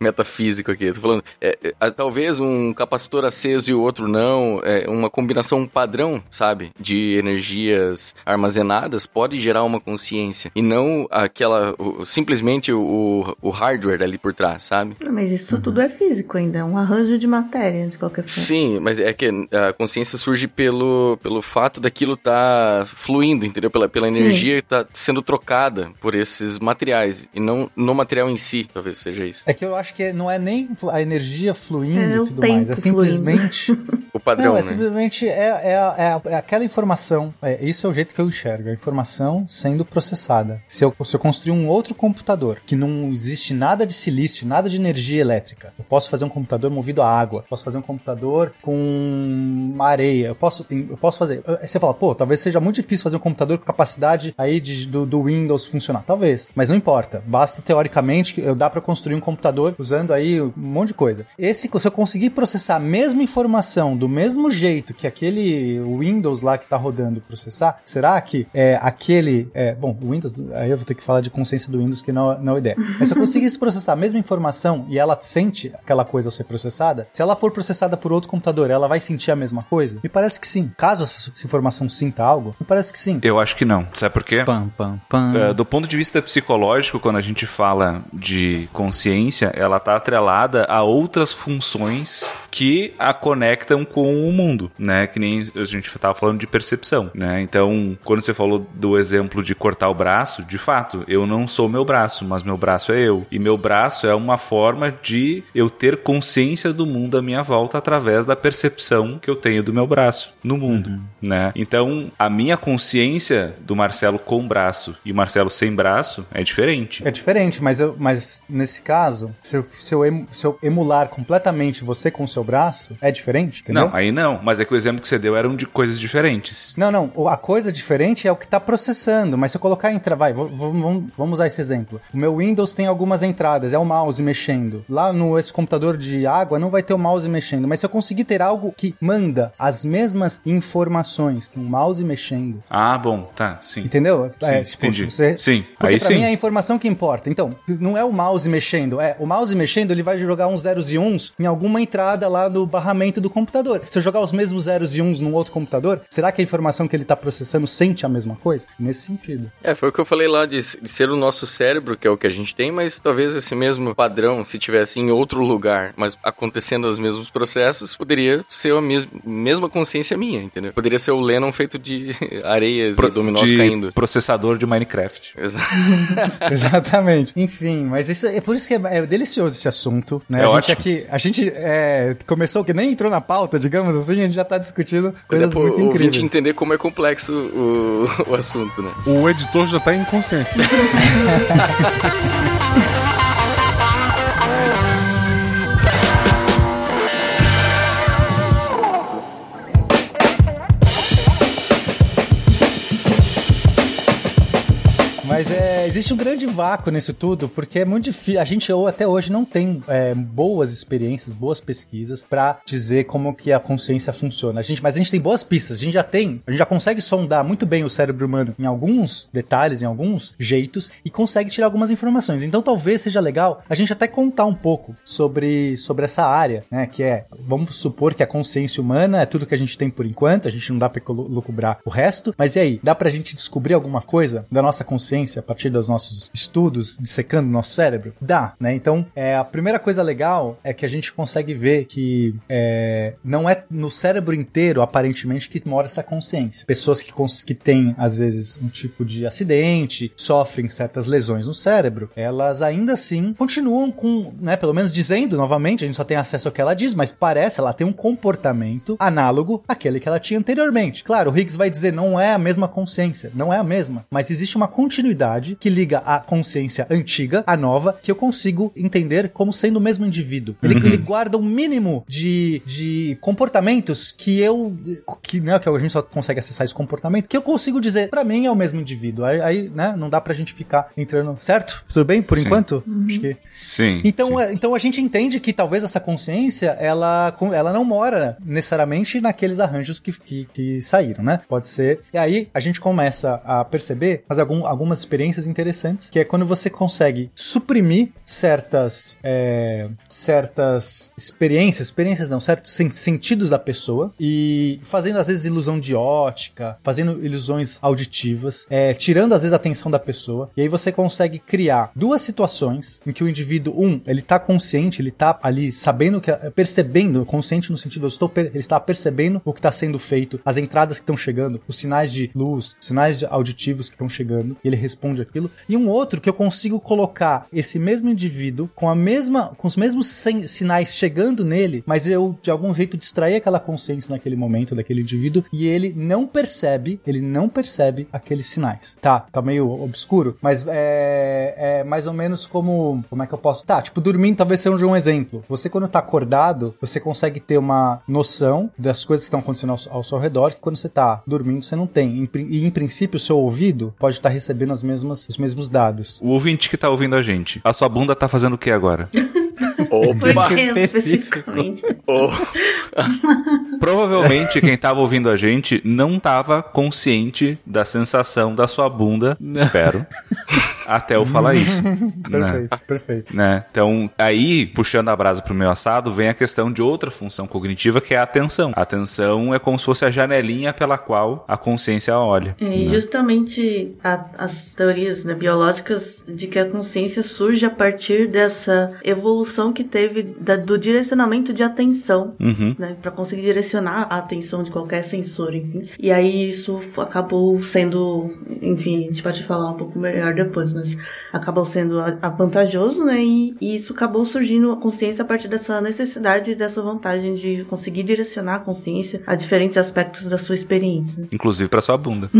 metafísico aqui, tô falando, é, é, talvez um capacitor aceso e o outro não, é, uma combinação padrão, sabe, de energias armazenadas pode gerar uma consciência e não aquela, o, simplesmente o, o hardware ali por trás, sabe? Mas isso uhum. tudo é físico ainda, é um arranjo de matéria, de qualquer forma. Sim, mas é que a consciência surge pelo, pelo fato daquilo tá fluindo, entendeu? Pela, pela energia que tá sendo trocada por esses materiais e não no material em si, talvez seja isso. É que eu acho que não é nem a energia fluindo é e tudo mais, é simplesmente... <laughs> o padrão, não, é né? simplesmente é, é, é, é, aquela informação, é, isso é o jeito que eu enxergo, a informação sendo processada. Se eu, se eu construir um outro computador que não existe nada de silício, nada de energia elétrica, eu posso fazer um computador movido a água, posso fazer um computador com areia, eu posso, eu posso fazer. Você fala, pô, talvez seja muito difícil fazer um computador com capacidade aí de, do, do Windows funcionar. Talvez, mas não importa. Basta teoricamente que eu dá para construir um computador usando aí um monte de coisa. Esse, se eu conseguir processar a mesma informação do mesmo jeito que aquele Windows lá que tá rodando processar, será que é, aquele. É, bom, Windows, aí eu vou ter que falar de consciência do Windows, que não, não é ideia. Mas se eu conseguisse processar a mesma informação e ela sente aquela coisa ao ser processada, se ela for processada por outro computador, ela vai sentir a mesma coisa? Me parece que sim. Caso essa informação sinta algo, me parece que sim. Eu acho que não. Sabe por quê? Pam, pam, pam. É, do ponto de vista psicológico, quando a gente fala de consciência, ela está atrelada a outras funções que a conectam com o mundo, né? Que nem a gente estava falando de percepção, né? Então, quando você falou do exemplo de cortar o braço, de fato, eu não sou meu braço, mas meu braço é eu. E meu braço é uma forma de eu ter consciência do mundo à minha volta através da percepção que eu tenho do meu braço no mundo, uhum. né? Então, a minha consciência do Marcelo com braço e o Marcelo sem braço é diferente. É diferente, mas, eu, mas nesse caso, se eu, se, eu, se eu emular completamente você com o seu braço, é diferente, entendeu? Não, aí não, mas é que o exemplo que você deu eram de coisas diferentes. Não, não, a coisa diferente é o que está processando, mas se eu colocar entra, vai, vamos, vamos usar esse exemplo. O meu Windows tem algumas entradas, é o mouse mexendo. Lá no esse computador de água não vai ter o mouse mexendo, mas se eu conseguir ter algo que manda as mesmas informações que um mouse mexendo. Ah, bom, tá, sim. Entendeu? Sim, é, tipo, entendi. Você... Sim, Porque aí pra sim. mim é a informação que importa. Então, não é o mouse mexendo, é o mouse mexendo, ele vai jogar uns zeros e uns em alguma entrada lá do barramento do computador. Se eu jogar os mesmos zeros e uns num outro computador, será que a informação que ele tá processando sente a mesma coisa? Nesse sentido. É, foi o que eu falei lá de, de ser o nosso cérebro, que é o que a gente tem, mas talvez esse mesmo padrão, se tivesse em outro lugar, mas acontecendo os mesmos processos, poderia ser a mes mesma consciência minha, entendeu? Poderia ser o Lennon feito de <laughs> areias Pro, e dominós de caindo. processador de Minecraft. Exato. <laughs> Exatamente. Enfim, mas isso é por isso que é, é delicioso esse assunto, né? É a gente ótimo. aqui, a gente é, começou que nem entrou na pauta, digamos assim, a gente já tá discutindo coisas é, pô, muito incríveis. entender como é complexo o, <laughs> o assunto, né? O editor já tá inconsciente. Existe um grande vácuo nisso tudo, porque é muito difícil. A gente até hoje não tem é, boas experiências, boas pesquisas para dizer como que a consciência funciona. A gente, mas a gente tem boas pistas. A gente já tem, a gente já consegue sondar muito bem o cérebro humano em alguns detalhes, em alguns jeitos e consegue tirar algumas informações. Então talvez seja legal a gente até contar um pouco sobre, sobre essa área, né? Que é, vamos supor que a consciência humana é tudo que a gente tem por enquanto. A gente não dá para lucubrar o resto. Mas e aí, dá pra gente descobrir alguma coisa da nossa consciência a partir dos nossos estudos, dissecando o nosso cérebro? Dá, né? Então, é, a primeira coisa legal é que a gente consegue ver que é, não é no cérebro inteiro, aparentemente, que mora essa consciência. Pessoas que, que têm, às vezes, um tipo de acidente, sofrem certas lesões no cérebro, elas ainda assim continuam com, né, pelo menos dizendo, novamente, a gente só tem acesso ao que ela diz, mas parece, ela tem um comportamento análogo àquele que ela tinha anteriormente. Claro, o Higgs vai dizer, não é a mesma consciência, não é a mesma, mas existe uma continuidade que liga a consciência antiga à nova, que eu consigo entender como sendo o mesmo indivíduo. Ele, uhum. ele guarda um mínimo de, de comportamentos que eu, que, né, que a gente só consegue acessar esse comportamento, que eu consigo dizer, para mim é o mesmo indivíduo. Aí, aí, né, não dá pra gente ficar entrando, certo? Tudo bem por sim. enquanto? Uhum. Acho que... Sim. Então, sim. É, então a gente entende que talvez essa consciência, ela, ela não mora necessariamente naqueles arranjos que, que, que saíram, né? Pode ser. E aí a gente começa a perceber mas algum, algumas experiências interessantes, que é quando você consegue suprimir certas, é, certas experiências, experiências não, certos sentidos da pessoa e fazendo às vezes ilusão de ótica, fazendo ilusões auditivas, é, tirando às vezes a atenção da pessoa. E aí você consegue criar duas situações em que o indivíduo, um, ele tá consciente, ele tá ali sabendo que, percebendo, consciente no sentido, eu estou, ele está percebendo o que está sendo feito, as entradas que estão chegando, os sinais de luz, os sinais auditivos que estão chegando, e ele responde aquilo. E um outro que eu consigo colocar esse mesmo indivíduo com a mesma, com os mesmos sinais chegando nele, mas eu de algum jeito distrair aquela consciência naquele momento daquele indivíduo e ele não percebe, ele não percebe aqueles sinais. Tá, tá meio obscuro, mas é, é mais ou menos como, como é que eu posso? Tá, tipo dormindo talvez seja um exemplo. Você quando tá acordado, você consegue ter uma noção das coisas que estão acontecendo ao, ao seu redor que quando você tá dormindo você não tem. E em princípio o seu ouvido pode estar tá recebendo as mesmas, os mesmos dados. O ouvinte que tá ouvindo a gente, a sua bunda tá fazendo o que agora? Opa! Especificamente. Oh. <laughs> <laughs> Provavelmente quem tava ouvindo a gente não tava consciente da sensação da sua bunda, espero. <laughs> até eu falar isso. <laughs> perfeito, né? perfeito. Né? Então, aí, puxando a brasa pro meu assado, vem a questão de outra função cognitiva, que é a atenção. A atenção é como se fosse a janelinha pela qual a consciência olha. É, né? justamente a, as teorias né, biológicas de que a consciência surge a partir dessa evolução que teve da, do direcionamento de atenção, uhum. né, para conseguir direcionar a atenção de qualquer sensor, enfim. E aí isso acabou sendo, enfim, a gente pode falar um pouco melhor depois, mas acabou sendo vantajoso, né? E, e, isso acabou surgindo a consciência a partir dessa necessidade, dessa vantagem de conseguir direcionar a consciência a diferentes aspectos da sua experiência. Inclusive para sua bunda.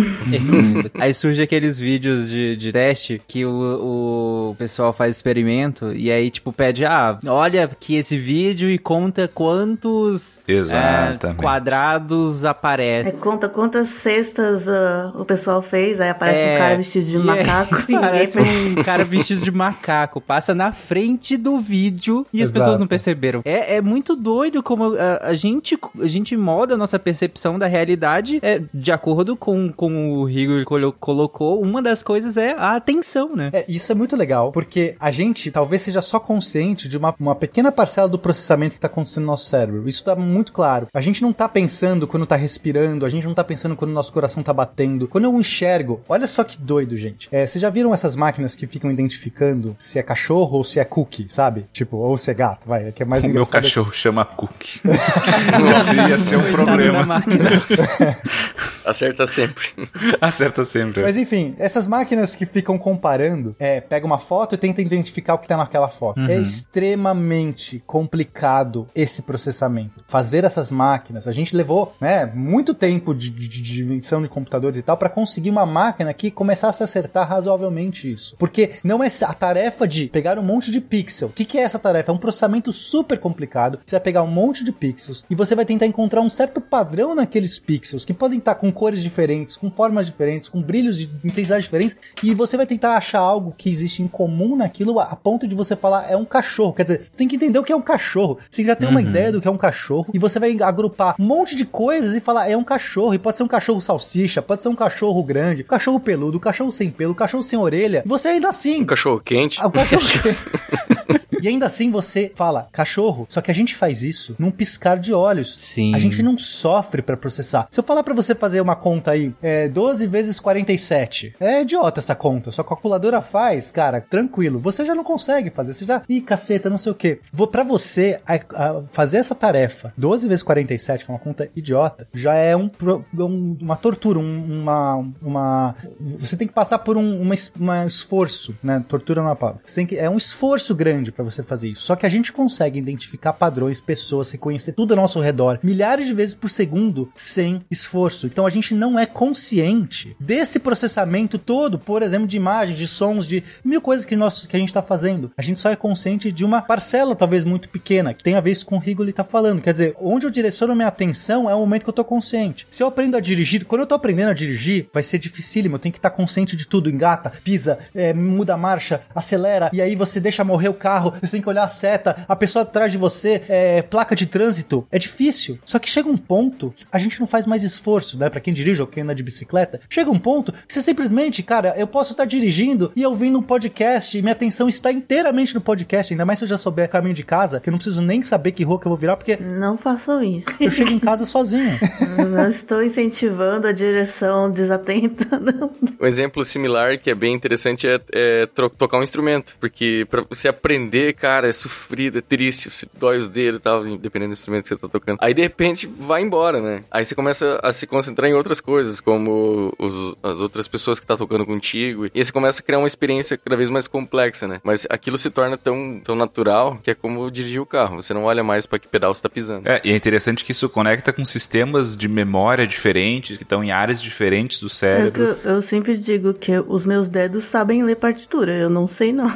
<laughs> Aí surge aqueles vídeos de, de teste que o, o pessoal faz experimento e aí, tipo, pede, ah, olha aqui esse vídeo e conta quantos é, quadrados aparecem. É, conta quantas cestas uh, o pessoal fez, aí aparece é, um cara vestido de macaco. <laughs> e parece um cara vestido de macaco. Passa na frente do vídeo e as pessoas não perceberam. É, é muito doido como a, a, gente, a gente molda a nossa percepção da realidade é, de acordo com, com o Rigor colocou. Uma das coisas é a atenção, né? É, isso é muito legal, porque a gente talvez seja só consciente de uma, uma pequena parcela do processamento que está acontecendo no nosso cérebro. Isso está muito claro. A gente não está pensando quando está respirando, a gente não está pensando quando o nosso coração está batendo. Quando eu enxergo, olha só que doido, gente. É, vocês já viram essas máquinas que ficam identificando se é cachorro ou se é cookie, sabe? Tipo, ou se é gato, vai, que é mais o engraçado. Meu cachorro é... chama cookie. <laughs> Isso ia ser um problema. <laughs> Acerta sempre. <laughs> Acerta sempre. Mas enfim, essas máquinas que ficam comparando, é, pega uma foto e tenta identificar o que tá naquela foto. Uhum. É extremamente complicado esse processamento. Fazer essas máquinas, a gente levou, né, muito tempo de, de, de invenção de computadores e tal para conseguir uma máquina que começasse a acertar razoavelmente isso. Porque não é a tarefa de pegar um monte de pixel. O que, que é essa tarefa? É um processamento super complicado. Você vai pegar um monte de pixels e você vai tentar encontrar um certo padrão naqueles pixels que podem estar com cores diferentes, com formas diferentes, com brilhos de intensidade diferentes, e você vai tentar achar algo que existe em comum naquilo a ponto de você falar é um cachorro. Quer dizer, você tem que entender o que é um cachorro. Você já tem uhum. uma ideia do que é um cachorro, e você vai agrupar um monte de coisas e falar é um cachorro. E pode ser um cachorro salsicha, pode ser um cachorro grande, um cachorro peludo, um cachorro sem pelo, um cachorro sem orelha. Você ainda assim. Um cachorro quente. Ah, um cachorro <laughs> quente. E ainda assim você fala cachorro, só que a gente faz isso num piscar de olhos. Sim. A gente não sofre para processar. Se eu falar para você fazer uma conta aí, é 12 vezes 47. É idiota essa conta. Sua calculadora faz, cara, tranquilo. Você já não consegue fazer. Você já, ih, caceta, não sei o quê. Vou para você a, a fazer essa tarefa, 12 vezes 47, que é uma conta idiota, já é um, um uma tortura, um, uma, uma você tem que passar por um uma, uma esforço, né? Tortura não é uma palavra. Você tem que, é um esforço grande para você você fazer isso. Só que a gente consegue identificar padrões, pessoas, reconhecer tudo ao nosso redor milhares de vezes por segundo sem esforço. Então a gente não é consciente desse processamento todo, por exemplo, de imagens, de sons, de mil coisas que, nós, que a gente está fazendo. A gente só é consciente de uma parcela, talvez muito pequena, que tem a ver com o Rigoli está falando. Quer dizer, onde eu direciono minha atenção é o momento que eu estou consciente. Se eu aprendo a dirigir, quando eu estou aprendendo a dirigir, vai ser dificílimo. Eu tenho que estar tá consciente de tudo. Engata, pisa, é, muda a marcha, acelera, e aí você deixa morrer o carro, você tem que olhar a seta, a pessoa atrás de você, é, placa de trânsito. É difícil. Só que chega um ponto que a gente não faz mais esforço, né? Pra quem dirige ou quem anda de bicicleta. Chega um ponto que você simplesmente, cara, eu posso estar dirigindo e ouvindo um podcast e minha atenção está inteiramente no podcast, ainda mais se eu já souber o caminho de casa, que eu não preciso nem saber que rua que eu vou virar, porque. Não façam isso. Eu chego em casa sozinho. <laughs> Não estou incentivando a direção desatenta, não. Um exemplo similar que é bem interessante é, é tocar um instrumento. Porque para você aprender, cara, é sofrido, é triste, se dói os dedos e tal, dependendo do instrumento que você tá tocando. Aí de repente vai embora, né? Aí você começa a se concentrar em outras coisas, como os, as outras pessoas que tá tocando contigo. E aí você começa a criar uma experiência cada vez mais complexa, né? Mas aquilo se torna tão, tão natural que é como dirigir o carro. Você não olha mais para que pedal você tá pisando. É, e é interessante que isso conecta com sistemas de memória diferentes, que estão em áreas diferentes do cérebro. É eu, eu sempre digo que os meus dedos sabem ler partitura, eu não sei não. <laughs>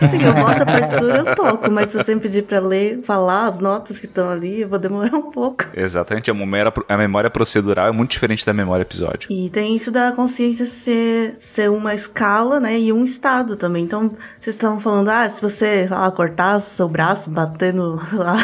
eu boto a partitura, eu toco, mas se você me pedir pra ler, falar as notas que estão ali, eu vou demorar um pouco. Exatamente, a memória, a memória procedural é muito diferente da memória episódica. E tem isso da consciência ser, ser uma escala, né, e um estado também. Então, vocês estavam falando, ah, se você, lá, cortar seu braço, bater no, <laughs> lá,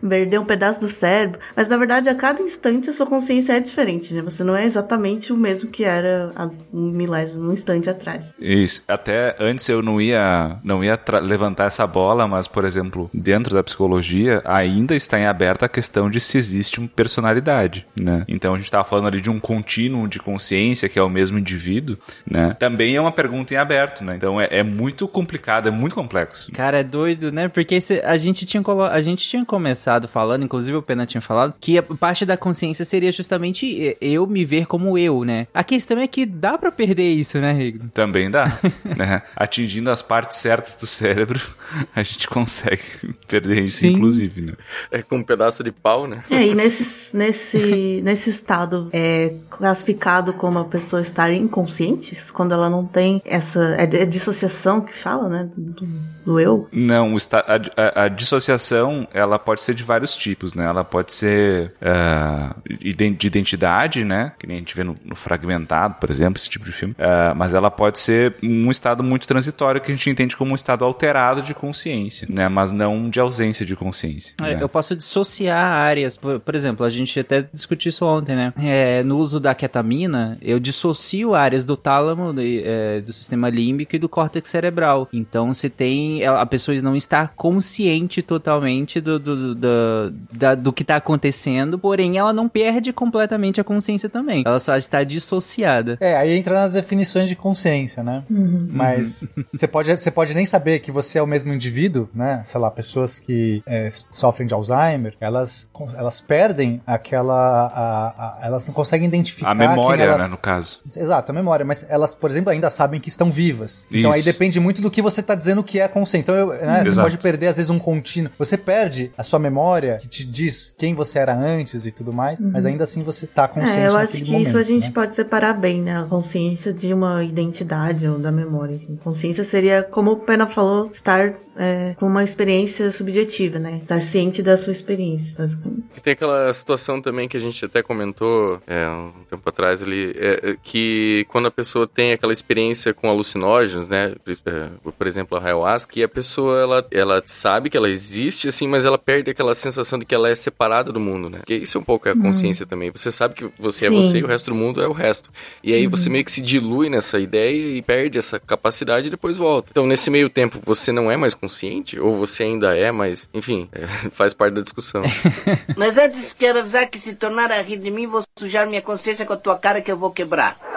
perder um pedaço do cérebro, mas na verdade, a cada instante a sua consciência é diferente, né? Você não é exatamente o mesmo que era há um milésimo, um instante atrás. Isso. Até antes eu não ia, não ia levantar essa bola, mas, por exemplo, dentro da psicologia, ainda está em aberta a questão de se existe uma personalidade, né? Então a gente estava falando ali de um contínuo de consciência, que é o mesmo indivíduo, né? Também é uma pergunta em aberto, né? Então é, é muito complicado, é muito complexo. Cara, é doido, né? Porque a gente tinha a gente tinha começado falando, inclusive o Pena tinha falado, que a parte da consciência seria justamente eu me ver como eu, né? A questão é que dá para perder isso, né, Rigo? Também dá, <laughs> né? Atingindo as partes certas do cérebro, <laughs> a gente consegue <laughs> perder isso, Sim. inclusive, né? É com um pedaço de pau, né? É, e <laughs> nesse, nesse, nesse estado é classificado como a pessoa estar inconsciente, quando ela não tem essa. É, é dissociação que fala, né? Do, do eu? Não, a, a, a, dissociação ela pode ser de vários tipos, né? Ela pode ser uh, de identidade, né? Que nem a gente vê no, no Fragmentado, por exemplo, esse tipo de filme. Uh, mas ela pode ser um estado muito transitório que a gente entende como um estado alterado de consciência, né? Mas não de ausência de consciência. É, né? Eu posso dissociar áreas. Por, por, exemplo, a gente até discutiu isso ontem, né? É, no uso da ketamina, eu dissocio áreas do tálamo, de, é, do sistema límbico e do córtex cerebral. Então, você tem. A pessoa não está consciente totalmente do, do, do, do, do que está acontecendo, porém, ela não perde completamente a consciência também. Ela só está dissociada. É, aí entra nas definições de consciência, né? Uhum. Mas você pode, você pode nem saber que você é o mesmo indivíduo, né? Sei lá, pessoas que é, sofrem de Alzheimer, elas, elas perdem aquela. A, a, elas não conseguem identificar. A memória, elas... né, no caso. Exato, a memória. Mas elas, por exemplo, ainda sabem que estão vivas. Então Isso. aí depende muito do que você está dizendo que é consciente. Então eu, né, você pode perder, às vezes, um contínuo. Você perde a sua memória, que te diz quem você era antes e tudo mais, uhum. mas ainda assim você está consciente é, eu acho que momento, isso a gente né? pode separar bem, né? A consciência de uma identidade ou da memória. Consciência seria, como o Pena falou, estar é, com uma experiência subjetiva, né? Estar ciente da sua experiência, basicamente. E tem aquela situação também que a gente até comentou é, um tempo atrás ali, é, é que quando a pessoa tem aquela experiência com alucinógenos, né? É, por exemplo, a ayahuasca, que a pessoa ela, ela sabe que ela existe, assim, mas ela perde aquela sensação de que ela é separada do mundo, né? Porque isso é um pouco a consciência hum. também. Você sabe que você Sim. é você e o resto do mundo é o resto. E aí uhum. você meio que se dilui nessa ideia e perde essa capacidade e depois volta. Então, nesse meio tempo, você não é mais consciente? Ou você ainda é, mas, enfim, é, <laughs> faz parte da discussão. <laughs> mas antes quero avisar que se tornar a rir de mim, vou sujar minha consciência com a tua cara que eu vou quebrar.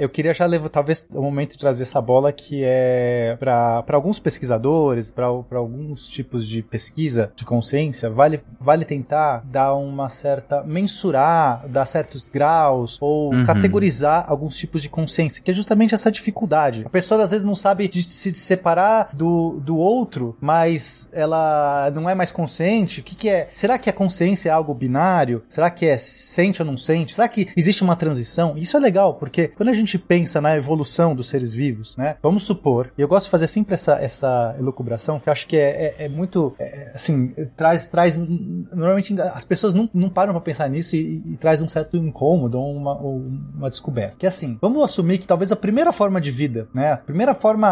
Eu queria já levar, talvez, o momento de trazer essa bola que é para alguns pesquisadores, para alguns tipos de pesquisa de consciência, vale, vale tentar dar uma certa. mensurar, dar certos graus ou uhum. categorizar alguns tipos de consciência, que é justamente essa dificuldade. A pessoa às vezes não sabe de se separar do, do outro, mas ela não é mais consciente. O que, que é? Será que a consciência é algo binário? Será que é sente ou não sente? Será que existe uma transição? Isso é legal, porque quando a gente pensa na evolução dos seres vivos, né? Vamos supor, e eu gosto de fazer sempre essa, essa elucubração, que eu acho que é, é, é muito, é, assim, traz, traz, normalmente as pessoas não, não param para pensar nisso e, e, traz um certo incômodo ou uma, ou uma descoberta. Que é assim, vamos assumir que talvez a primeira forma de vida, né? A primeira forma,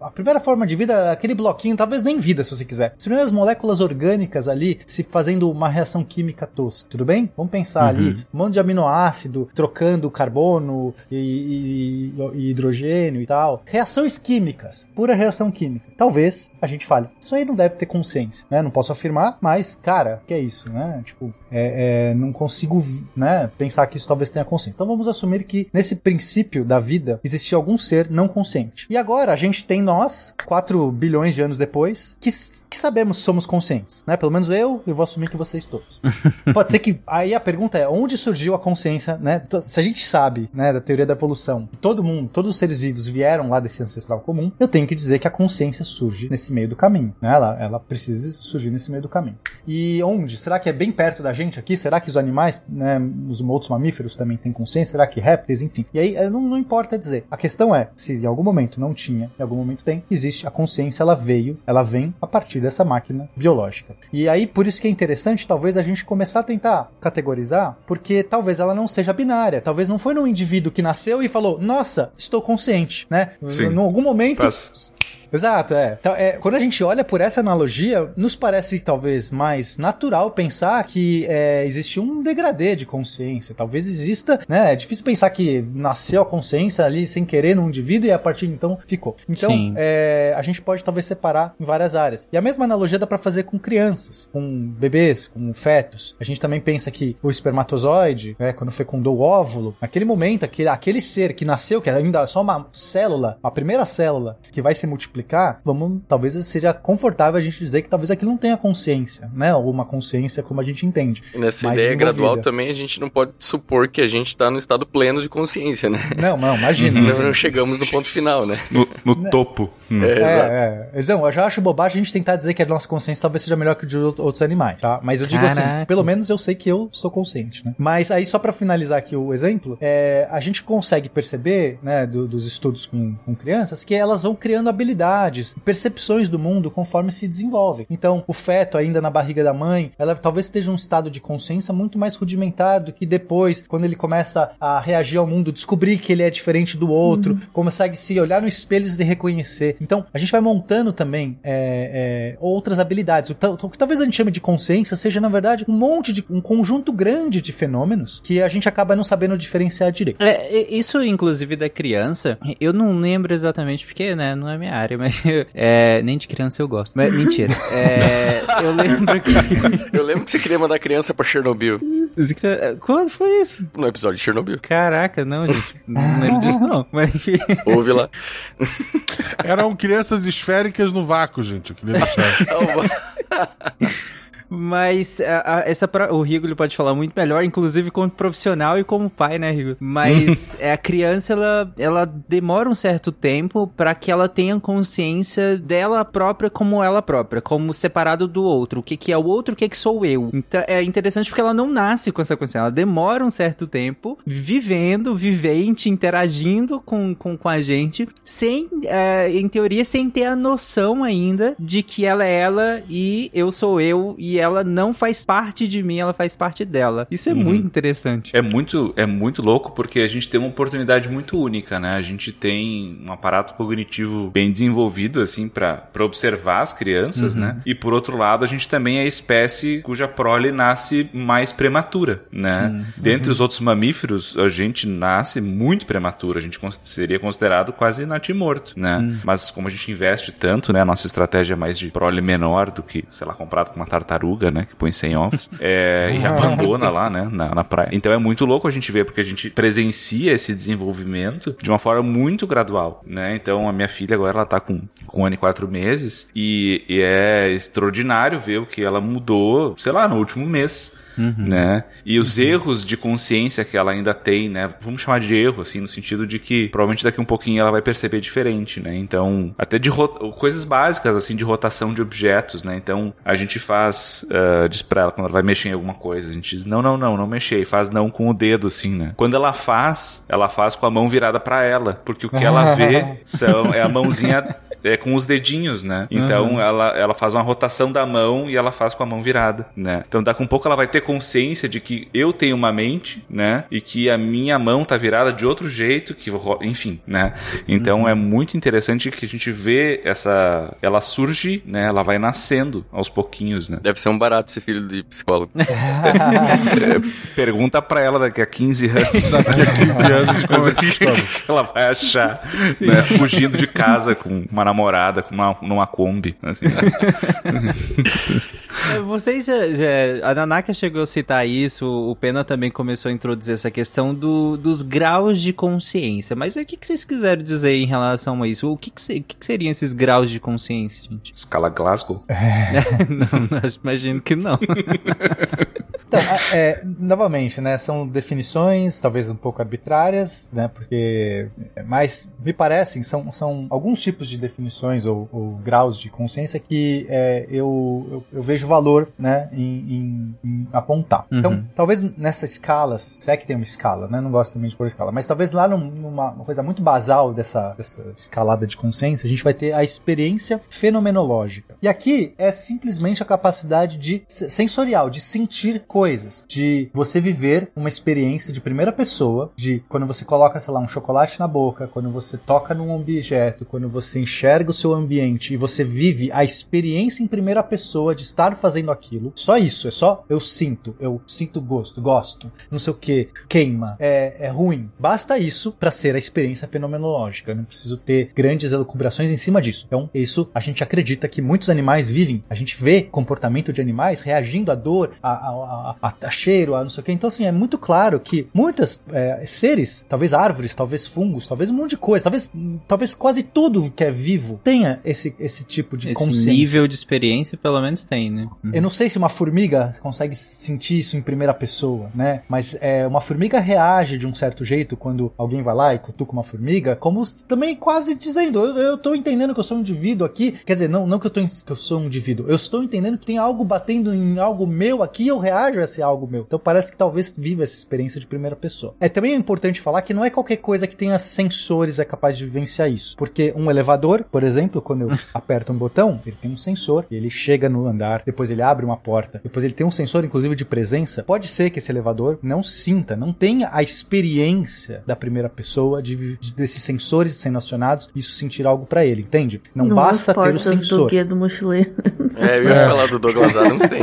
a primeira forma de vida, aquele bloquinho, talvez nem vida, se você quiser. As primeiras moléculas orgânicas ali se fazendo uma reação química tosca, tudo bem? Vamos pensar uhum. ali, um monte de aminoácido trocando carbono e, e, e, hidrogênio e tal. Reações químicas, pura reação química. Talvez a gente fale, isso aí não deve ter consciência, né? Não posso afirmar, mas, cara, que é isso, né? Tipo, é, é, não consigo né, pensar que isso talvez tenha consciência. Então vamos assumir que nesse princípio da vida existia algum ser não consciente. E agora a gente tem nós, 4 bilhões de anos depois, que, que sabemos somos conscientes, né? Pelo menos eu, eu vou assumir que vocês todos. <laughs> Pode ser que aí a pergunta é onde surgiu a consciência, né? Se a gente sabe, né, da teoria da evolução, todo mundo, todos os seres vivos vieram lá desse ancestral comum, eu tenho que dizer que a consciência surge nesse meio do caminho, né? Ela, ela precisa surgir nesse meio do caminho. E onde? Será que é bem perto da gente aqui? Será que os animais, né, os outros mamíferos também têm consciência? Será que répteis, enfim? E aí não, não importa dizer. A questão é, se em algum momento não tinha, em algum momento tem, existe a consciência, ela veio, ela vem a partir dessa máquina biológica. E aí por isso que é interessante talvez a gente começar a tentar categorizar, porque talvez ela não seja binária, talvez não foi num indivíduo que nasceu e falou: "Nossa, estou consciente", né? Sim. Em algum momento Faz Exato, é. Então, é. Quando a gente olha por essa analogia, nos parece talvez mais natural pensar que é, existe um degradê de consciência. Talvez exista, né? É difícil pensar que nasceu a consciência ali sem querer num indivíduo e a partir de então ficou. Então, é, a gente pode talvez separar em várias áreas. E a mesma analogia dá para fazer com crianças, com bebês, com fetos. A gente também pensa que o espermatozoide, né, quando fecundou o óvulo, naquele momento, aquele, aquele ser que nasceu, que ainda é só uma célula, a primeira célula que vai se multiplicar explicar, vamos, talvez seja confortável a gente dizer que talvez aquilo não tenha consciência, né? Ou uma consciência como a gente entende. E nessa ideia gradual também a gente não pode supor que a gente está no estado pleno de consciência, né? Não, não, imagina. não, não, chegamos no ponto final, né? No, no né? topo. Hum. É, é, é. Então, eu já acho bobagem a gente tentar dizer que a nossa consciência talvez seja melhor que a de outros animais, tá? Mas eu digo assim, Caraca. assim, pelo menos eu sei que eu estou consciente, né? Mas aí, só para finalizar aqui o exemplo, é, a gente consegue perceber, né, do, dos estudos com, com crianças, que elas vão criando habilidades, percepções do mundo conforme se desenvolvem. Então, o feto ainda na barriga da mãe, ela talvez esteja um estado de consciência muito mais rudimentar do que depois, quando ele começa a reagir ao mundo, descobrir que ele é diferente do outro, uhum. consegue se olhar no espelho e reconhecer. Então, a gente vai montando também é, é, outras habilidades. O, o, que talvez a gente chame de consciência seja, na verdade, um monte de. um conjunto grande de fenômenos que a gente acaba não sabendo diferenciar direito. É, isso, inclusive, da criança, eu não lembro exatamente porque, né, não é minha área, <laughs> mas é, nem de criança eu gosto. Mas, mentira. É, eu lembro que. eu lembro que você queria mandar criança pra Chernobyl. Quando foi isso? No episódio de Chernobyl. Caraca, não, gente. Não lembro disso, não. Mas enfim. Ouve lá. Eram crianças esféricas no vácuo, gente. Eu queria deixar. <laughs> Mas a, a, essa o Rigo pode falar muito melhor, inclusive como profissional e como pai, né, Rigo? Mas <laughs> é, a criança, ela, ela demora um certo tempo para que ela tenha consciência dela própria como ela própria, como separado do outro. O que, que é o outro, o que, que sou eu. Então é interessante porque ela não nasce com essa consciência, ela demora um certo tempo vivendo, vivente, interagindo com, com, com a gente, sem, é, em teoria, sem ter a noção ainda de que ela é ela e eu sou eu e ela não faz parte de mim, ela faz parte dela. Isso é uhum. muito interessante. É muito, é muito louco porque a gente tem uma oportunidade muito única, né? A gente tem um aparato cognitivo bem desenvolvido, assim, para observar as crianças, uhum. né? E por outro lado, a gente também é a espécie cuja prole nasce mais prematura, né? Sim. Dentre uhum. os outros mamíferos, a gente nasce muito prematura, a gente seria considerado quase natimorto, né? Uhum. Mas como a gente investe tanto, né? A nossa estratégia é mais de prole menor do que, sei lá, comprado com uma tartaruga, né? Que põe 100 ovos. <laughs> É, e abandona lá, né? Na, na praia. Então é muito louco a gente ver, porque a gente presencia esse desenvolvimento de uma forma muito gradual, né? Então a minha filha agora ela tá com, com um ano e quatro meses e, e é extraordinário ver o que ela mudou, sei lá, no último mês uhum. né? E os uhum. erros de consciência que ela ainda tem, né? Vamos chamar de erro, assim, no sentido de que provavelmente daqui um pouquinho ela vai perceber diferente, né? Então, até de coisas básicas, assim, de rotação de objetos, né? Então, a gente faz, uh, diz pra ela quando ela vai mexer em alguma coisa, a gente diz, não, não, não, não mexer, e faz não com o dedo, assim, né? Quando ela faz, ela faz com a mão virada para ela, porque o que ela vê <laughs> são, é a mãozinha é com os dedinhos, né? Então uhum. ela, ela faz uma rotação da mão e ela faz com a mão virada, né? Então daqui um pouco ela vai ter consciência de que eu tenho uma mente, né? E que a minha mão tá virada de outro jeito, que enfim, né? Então uhum. é muito interessante que a gente vê essa ela surge, né? Ela vai nascendo aos pouquinhos, né? Deve ser um barato ser filho de psicólogo. <laughs> Pergunta para ela daqui a 15 anos. daqui a 15 anos de coisa que <laughs> ela vai achar, né? Fugindo de casa com uma namorada com uma, numa Kombi. Assim. <laughs> Vocês, já, já, a Nanaka chegou a citar isso, o Pena também começou a introduzir essa questão do, dos graus de consciência. Mas o que, que vocês quiseram dizer em relação a isso? O que, que, que, que seriam esses graus de consciência, gente? Escala Glasgow? É. <laughs> não, não, <laughs> imagino que não. Então, é, novamente, né, são definições talvez um pouco arbitrárias, né, porque, mas me parecem, são, são alguns tipos de definições ou, ou graus de consciência que é, eu, eu, eu, vejo valor, né, em, em, em apontar. Uhum. Então, talvez nessas escalas, se é que tem uma escala, né, não gosto também de pôr escala, mas talvez lá numa coisa muito basal dessa, dessa escalada de consciência, a gente vai ter a experiência fenomenológica. E aqui é simplesmente a capacidade de sensorial, de sentir coisas, de você viver uma experiência de primeira pessoa, de quando você coloca, sei lá, um chocolate na boca, quando você toca num objeto, quando você enxerga o seu ambiente e você vive a experiência em primeira pessoa de estar fazendo aquilo. Só isso, é só eu sinto, eu sinto gosto, gosto, não sei o que, queima, é, é ruim. Basta isso para ser a experiência fenomenológica. Não preciso ter grandes elucubrações em cima disso. Então, isso a gente acredita que muitos animais vivem. A gente vê comportamento de animais reagindo à dor, a, a, a, a cheiro, a não sei o que. Então, assim, é muito claro que muitos é, seres, talvez árvores, talvez fungos, talvez um monte de coisa, talvez, talvez quase tudo que é vivo tenha esse, esse tipo de esse consciência. nível de experiência, pelo menos tem, né? Uhum. Eu não sei se uma formiga consegue sentir isso em primeira pessoa, né? Mas é, uma formiga reage de um certo jeito quando alguém vai lá e cutuca uma formiga, como também quase dizendo, eu, eu tô entendendo que eu sou um indivíduo aqui, quer dizer, não, não que, eu tô, que eu sou um indivíduo, eu estou entendendo que tem algo batendo em algo meu aqui, eu reajo a esse algo algo meu. Então parece que talvez viva essa experiência de primeira pessoa. É também é importante falar que não é qualquer coisa que tenha sensores é capaz de vivenciar isso. Porque um elevador, por exemplo, quando eu <laughs> aperto um botão, ele tem um sensor e ele chega no andar, depois ele abre uma porta, depois ele tem um sensor, inclusive, de presença. Pode ser que esse elevador não sinta, não tenha a experiência da primeira pessoa de, de desses sensores sendo acionados, isso sentir algo para ele, entende? Não, não basta ter o sensor. Do guia do mochileiro. É, eu ia é. falar do Douglas Adams, tem.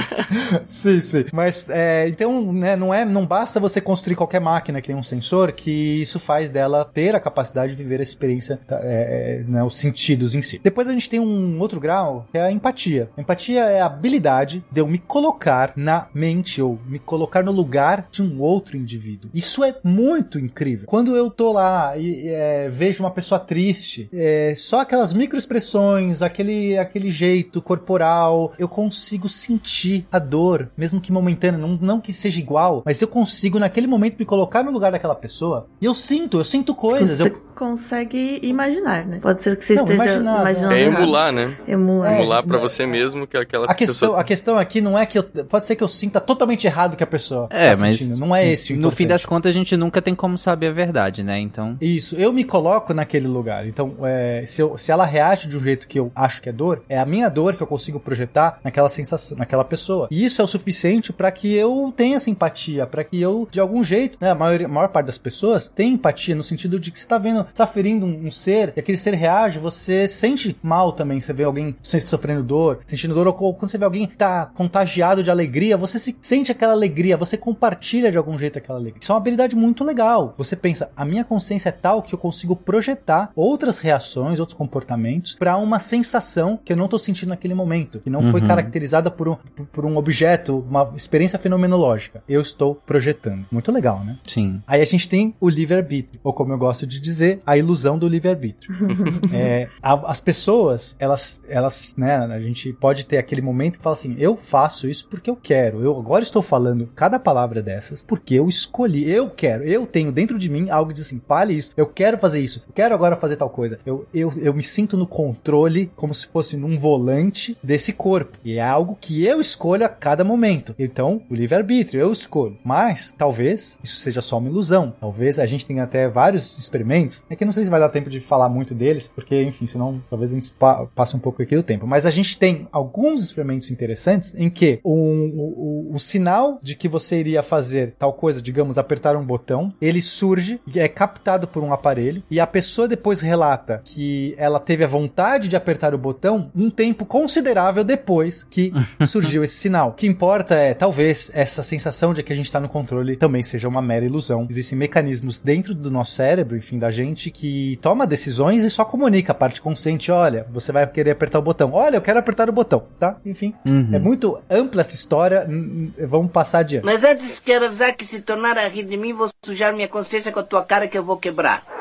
<laughs> sim, Mas, é, então, né, não, é, não basta você construir qualquer máquina que tem um sensor, que isso faz dela ter a capacidade de viver a experiência, tá, é, é, né, os sentidos em si. Depois a gente tem um outro grau, que é a empatia. A empatia é a habilidade de eu me colocar na mente ou me colocar no lugar de um outro indivíduo. Isso é muito incrível. Quando eu tô lá e é, vejo uma pessoa triste, é, só aquelas microexpressões, aquele, aquele jeito corporal, eu consigo sentir a dor, mesmo que momentânea, não, não que seja igual, mas eu consigo naquele momento me colocar no lugar daquela pessoa e eu sinto, eu sinto coisas. Você eu... consegue imaginar, né? Pode ser que você Não, esteja imaginar, imaginando. É errado. emular, né? Emular. Emular pra É, você mesmo que aquela A questão, pessoa... a questão aqui não é que eu, pode ser que eu sinta totalmente errado que a pessoa É, tá mas sentindo. Não é esse o No fim das contas, a gente nunca tem como saber a verdade, né? Então. Isso, eu me coloco naquele lugar. Então, é, se, eu- se ela reage de um jeito que eu acho que é dor, é a minha dor que eu consigo projetar naquela sensação, naquela pessoa. E isso é o suficiente pra que eu tenha essa empatia, pra que eu, de algum jeito, né, a maior, a maior parte das pessoas tem empatia no sentido de que você tá vendo, você tá ferindo um, um ser, e aquele ser reage, você sente mal também. Você vê alguém sofrendo dor, sentindo dor, ou quando você vê alguém que tá contagiado de alegria, você se sente aquela alegria, você compartilha de algum jeito aquela alegria. Isso é uma habilidade muito legal. Você pensa, a minha consciência é tal que eu consigo projetar outras reações, outros comportamentos pra uma sensação que eu não tô sentindo naquele momento, que não foi Uhum. caracterizada por um, por um objeto, uma experiência fenomenológica. Eu estou projetando. Muito legal, né? Sim. Aí a gente tem o livre-arbítrio, ou como eu gosto de dizer, a ilusão do livre-arbítrio. <laughs> É, as pessoas, elas, elas, né, a gente pode ter aquele momento que fala assim, eu faço isso porque eu quero, eu agora estou falando cada palavra dessas porque eu escolhi, eu quero, eu tenho dentro de mim algo diz assim, fale isso, eu quero fazer isso, eu quero agora fazer tal coisa, eu, eu, eu me sinto no controle como se fosse num volante desse corpo, e é algo que eu escolho a cada momento, então o livre-arbítrio, eu escolho, mas talvez isso seja só uma ilusão, talvez a gente tenha até vários experimentos, é que não sei se vai dar tempo de falar muito deles, porque enfim, senão talvez a gente pa- passe um pouco aqui do tempo, mas a gente tem alguns experimentos interessantes em que o, o, o, o sinal de que você iria fazer tal coisa, digamos, apertar um botão, ele surge e é captado por um aparelho e a pessoa depois relata que ela teve a vontade de apertar o botão um tempo considerável depois que <laughs> surgiu esse sinal. O que importa é, talvez, essa sensação de que a gente está no controle também seja uma mera ilusão. Existem mecanismos dentro do nosso cérebro, enfim, da gente, que toma decisões e só comunica a parte consciente, olha, você vai querer apertar o botão. Olha, eu quero apertar o botão, tá? Enfim, Uhum. é muito ampla essa história, vamos passar adiante. Mas antes quero avisar que se tornar a rir de mim, vou sujar minha consciência com a tua cara que eu vou quebrar.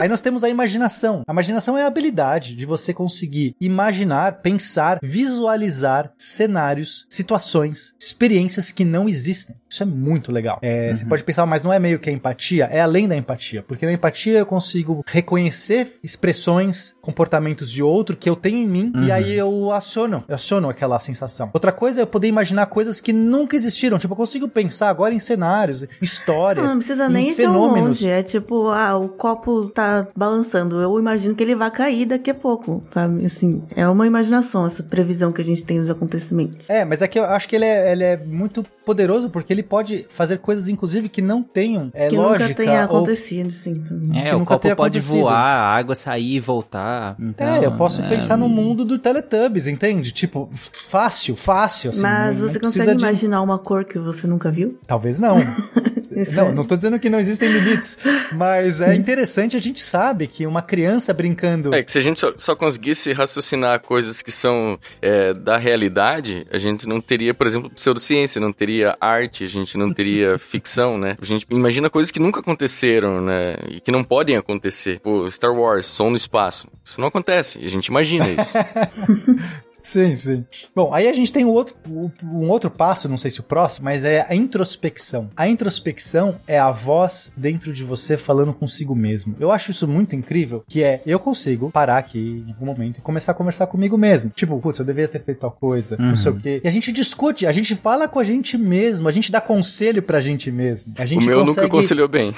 Aí nós temos a imaginação. A imaginação é a habilidade de você conseguir imaginar, pensar, visualizar cenários, situações, experiências que não existem. Isso é muito legal. É, Você pode pensar, mas não é meio que a empatia, é além da empatia. Porque na empatia eu consigo reconhecer expressões, comportamentos de outro que eu tenho em mim e aí eu aciono, eu aciono aquela sensação. Outra coisa é eu poder imaginar coisas que nunca existiram. Tipo, eu consigo pensar agora em cenários, histórias, Não, não precisa em nem ir tão fenômenos. longe. É tipo, ah, o copo tá balançando. Eu imagino que ele vai cair daqui a pouco, sabe? Assim, é uma imaginação, essa previsão que a gente tem dos acontecimentos. É, mas é que eu acho que ele é, ele é muito poderoso porque ele pode fazer coisas, inclusive, que não tenham é, que lógica. nunca tenha ou- acontecido, sim. É, que o nunca copo pode acontecido. voar, a água sair e voltar. Então, É, eu posso é, pensar no mundo do Teletubbies, entende? Tipo, fácil, fácil. Assim, Mas não- você não consegue de- imaginar uma cor que você nunca viu? Talvez não. <laughs> Isso não, é- não tô dizendo que não existem limites, mas é interessante, a gente sabe que uma criança brincando. É que se a gente só, só conseguisse raciocinar coisas que são é, da realidade, a gente não teria, por exemplo, pseudociência, não teria arte, a gente não teria <laughs> ficção, né? A gente imagina coisas que nunca aconteceram, né? E que não podem acontecer. Pô, Star Wars, som no espaço. Isso não acontece, a gente imagina isso. <laughs> Sim, sim. Bom, aí a gente tem um outro, um outro passo, não sei se o próximo, mas é a introspecção. A introspecção é a voz dentro de você falando consigo mesmo. Eu acho isso muito incrível, que é eu consigo parar aqui em algum momento e começar a conversar comigo mesmo. Tipo, putz, eu deveria ter feito tal coisa, não sei o quê. E a gente discute, a gente fala com a gente mesmo, a gente dá conselho pra gente mesmo. A o gente meu consegue... nunca aconselhou bem.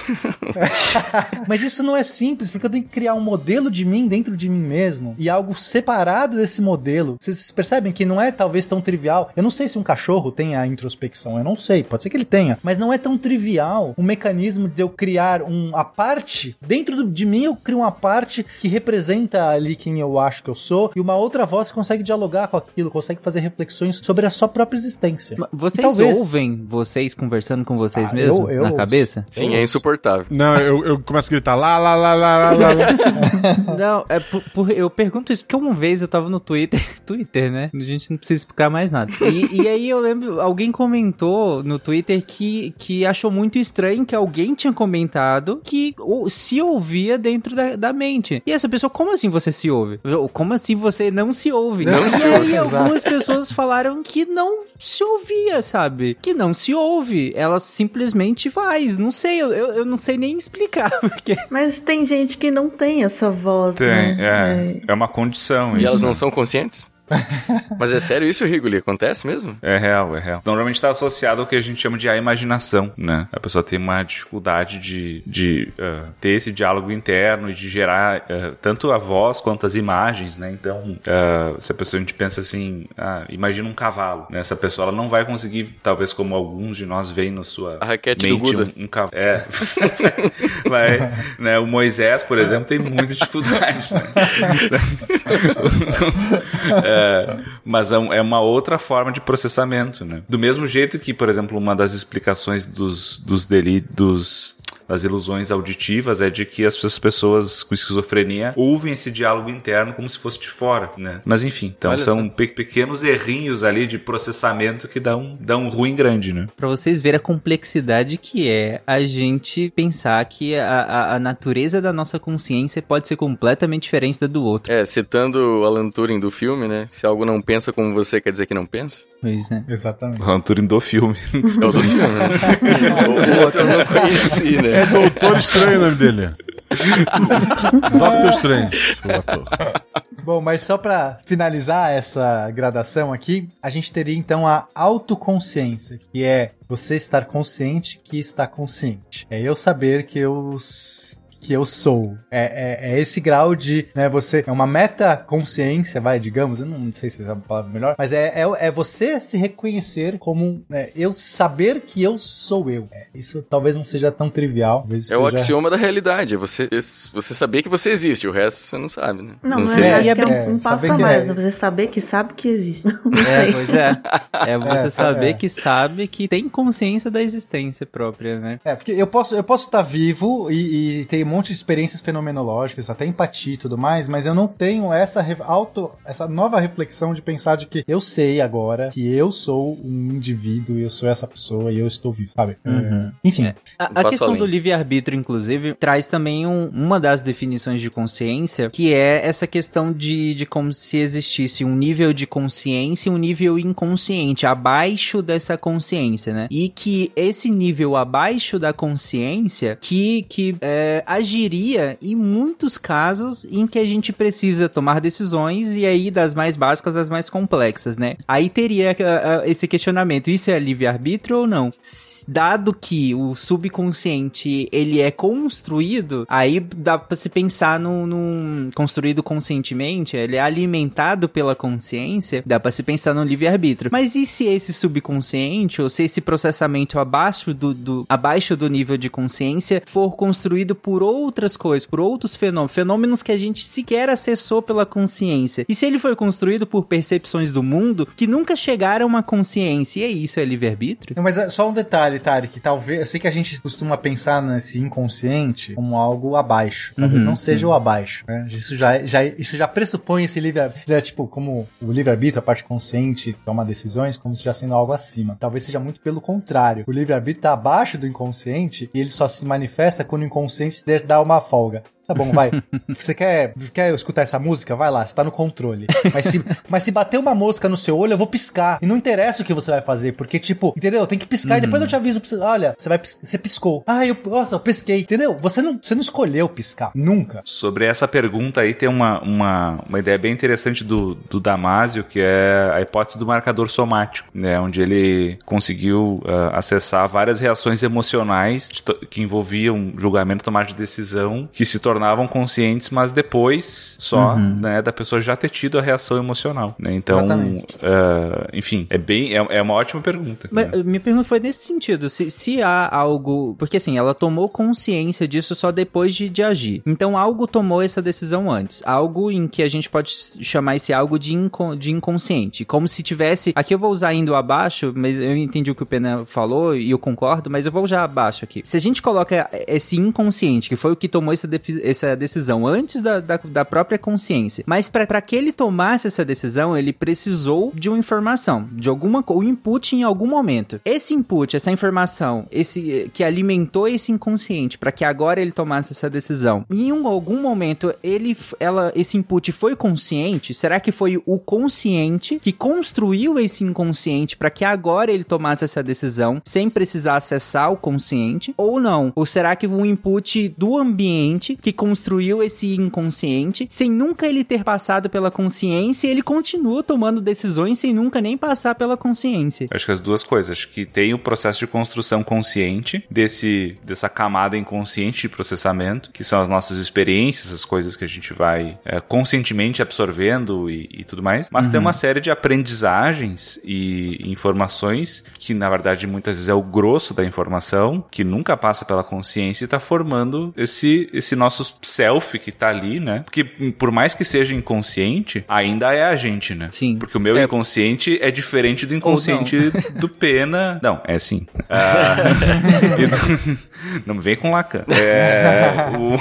<laughs> Mas isso não é simples, porque eu tenho que criar um modelo de mim dentro de mim mesmo e algo separado desse modelo. Vocês percebem que não é talvez tão trivial. Eu não sei se um cachorro tem a introspecção, eu não sei, pode ser que ele tenha, mas não é tão trivial um mecanismo de eu criar um, a parte, dentro do- de mim eu crio uma parte que representa ali quem eu acho que eu sou e uma outra voz consegue dialogar com aquilo, consegue fazer reflexões sobre a sua própria existência. Mas Vocês Talvez. ouvem vocês conversando com vocês Ah, mesmo eu- eu na ouço. cabeça? Sim, é insuportável. Não, eu, eu começo a gritar lá, lá, lá, lá, lá, lá, lá. <laughs> Não, é por, por- eu pergunto isso porque uma vez eu tava no Twitter, <laughs> Twitter Twitter, né? A gente não precisa explicar mais nada. E, e aí eu lembro, alguém comentou no Twitter que, que achou muito estranho que alguém tinha comentado que se ouvia dentro da, da mente. E essa pessoa, como assim você se ouve? Como assim você não se ouve? Não e se aí ouve, algumas pessoas falaram que não se ouvia, sabe? Que não se ouve. Ela simplesmente faz. Não sei, eu, eu não sei nem explicar. <laughs> Porque... Mas tem gente que não tem essa voz. Tem, né? é. É uma condição. E isso. elas não são conscientes? <laughs> Mas é sério isso, Rigoli? Acontece mesmo? É real, é real. Normalmente está associado ao que a gente chama de a imaginação, né? A pessoa tem uma dificuldade de, de uh, ter esse diálogo interno e de gerar uh, tanto a voz quanto as imagens, né? Então, uh, se a pessoa a gente pensa assim, ah, imagina um cavalo, né? Essa pessoa ela não vai conseguir, talvez como alguns de nós veem na sua a raquete mente, do Buda. um, um cavalo. É. <laughs> vai, né? O Moisés, por exemplo, tem muita dificuldade. Né? <laughs> Então, é, é, mas é, é uma outra forma de processamento, né? Do mesmo jeito que, por exemplo, uma das explicações dos, dos delitos das ilusões auditivas é de que as pessoas com esquizofrenia ouvem esse diálogo interno como se fosse de fora, né? Mas enfim, então Olha são pe pequenos errinhos ali de processamento que dão, dão um ruim grande, né? Pra vocês verem a complexidade que é a gente pensar que a, a, a natureza da nossa consciência pode ser completamente diferente da do outro. É, citando o Alan Turing do filme, né? Se algo não pensa como você, quer dizer que não pensa? Pois, né? Exatamente. O Alan Turing do filme. É do filme, né? <laughs> o outro eu não conheci, né? É Doutor Estranho o nome dele. Doctor Strange, o ator. Bom, mas só para finalizar essa gradação aqui, a gente teria então a autoconsciência, que é você estar consciente que está consciente. É eu saber que eu que eu sou. É, é, é, esse grau de, né, você, é uma meta-consciência, vai, digamos, eu não sei se é uma palavra melhor, mas é, é, é você se reconhecer como, é, eu saber que eu sou eu. É, isso talvez não seja tão trivial. é seja... o axioma da realidade, é você, você saber que você existe, o resto você não sabe, né? Não, não, é, que é um, um passo a mais, né? você saber que sabe que existe. <laughs> É, pois é. É <laughs> você saber que sabe que tem consciência da existência própria, né? É, porque eu posso, eu posso estar vivo e, e ter um monte de experiências fenomenológicas, até empatia e tudo mais, mas eu não tenho essa auto, essa nova reflexão de pensar de que eu sei agora que eu sou um indivíduo, eu sou essa pessoa e eu estou vivo, sabe? Uhum. É, enfim. É. A, a questão além. do livre-arbítrio, inclusive, traz também um, uma das definições de consciência, que é essa questão de, de como se existisse um nível de consciência e um nível inconsciente, abaixo dessa consciência, né? E que esse nível abaixo da consciência, que, que é, agiria em muitos casos em que a gente precisa tomar decisões e aí das mais básicas às mais complexas, né? Aí teria uh, esse questionamento, isso é livre-arbítrio ou não? Dado que o subconsciente, ele é construído, aí dá pra se pensar num, num construído conscientemente, ele é alimentado pela consciência, dá pra se pensar no livre-arbítrio. Mas e se esse subconsciente, ou se esse processamento abaixo do, do, abaixo do nível de consciência for construído por outras coisas, por outros fenômenos, fenômenos que a gente sequer acessou pela consciência. E se ele foi construído por percepções do mundo que nunca chegaram a uma consciência, e é isso, é livre-arbítrio? Mas é só um detalhe, Tarek, talvez, eu sei que a gente costuma pensar nesse inconsciente como algo abaixo, talvez uhum, não seja o abaixo, né? Isso já, já, isso já pressupõe esse livre-arbítrio, né? tipo, como o livre-arbítrio, a parte consciente, toma decisões, como se já sendo algo acima. Talvez seja muito pelo contrário. O livre-arbítrio está abaixo do inconsciente e ele só se manifesta quando o inconsciente dar uma folga. Tá bom, vai. <laughs> Você quer, quer escutar essa música? Vai lá, você tá no controle. Mas se, mas se bater uma mosca no seu olho, eu vou piscar. E não interessa o que você vai fazer, porque, tipo, entendeu? Tem que piscar uhum. e depois eu te aviso pra você. Olha, você vai você piscou. Ah, eu, nossa, eu pisquei. Entendeu? Você não, você não escolheu piscar. Nunca. Sobre essa pergunta aí, tem uma, uma, uma ideia bem interessante do, do Damasio, que é a hipótese do marcador somático, né? Onde ele conseguiu uh, acessar várias reações emocionais que envolviam julgamento, tomada de decisão, que se tornaram tornavam conscientes, mas depois só, uhum. né, da pessoa já ter tido a reação emocional, né? Então, uh, enfim, é bem, é, é, uma ótima pergunta. Mas, né? Minha pergunta foi nesse sentido, se, se há algo, porque assim, ela tomou consciência disso só depois de, de agir. Então, algo tomou essa decisão antes, algo em que a gente pode chamar esse algo de, inco, de inconsciente, como se tivesse, aqui eu vou usar indo abaixo, mas eu entendi o que o Pena falou e eu concordo, mas eu vou já abaixo aqui. Se a gente coloca esse inconsciente, que foi o que tomou essa, essa decisão antes da, da, da própria consciência. Mas para que ele tomasse essa decisão, ele precisou de uma informação, de alguma o input em algum momento. Esse input, essa informação, esse que alimentou esse inconsciente para que agora ele tomasse essa decisão. Em um, algum momento ele ela esse input foi consciente? Será que foi o consciente que construiu esse inconsciente para que agora ele tomasse essa decisão sem precisar acessar o consciente ou não? Ou será que o input do ambiente que construiu esse inconsciente sem nunca ele ter passado pela consciência, ele continua tomando decisões sem nunca nem passar pela consciência? Acho que as duas coisas, acho que tem o processo de construção consciente desse dessa camada inconsciente de processamento, que são as nossas experiências, as coisas que a gente vai é, conscientemente absorvendo e, e tudo mais, mas uhum. tem uma série de aprendizagens e informações que na verdade muitas vezes é o grosso da informação, que nunca passa pela consciência e está formando esse esse nosso self que está ali, né? Porque por mais que seja inconsciente, ainda é a gente, né? Sim. Porque o meu é. inconsciente é diferente do inconsciente <laughs> do Pena. Não, é sim. Ah, <laughs> não me vem com Lacan. É, o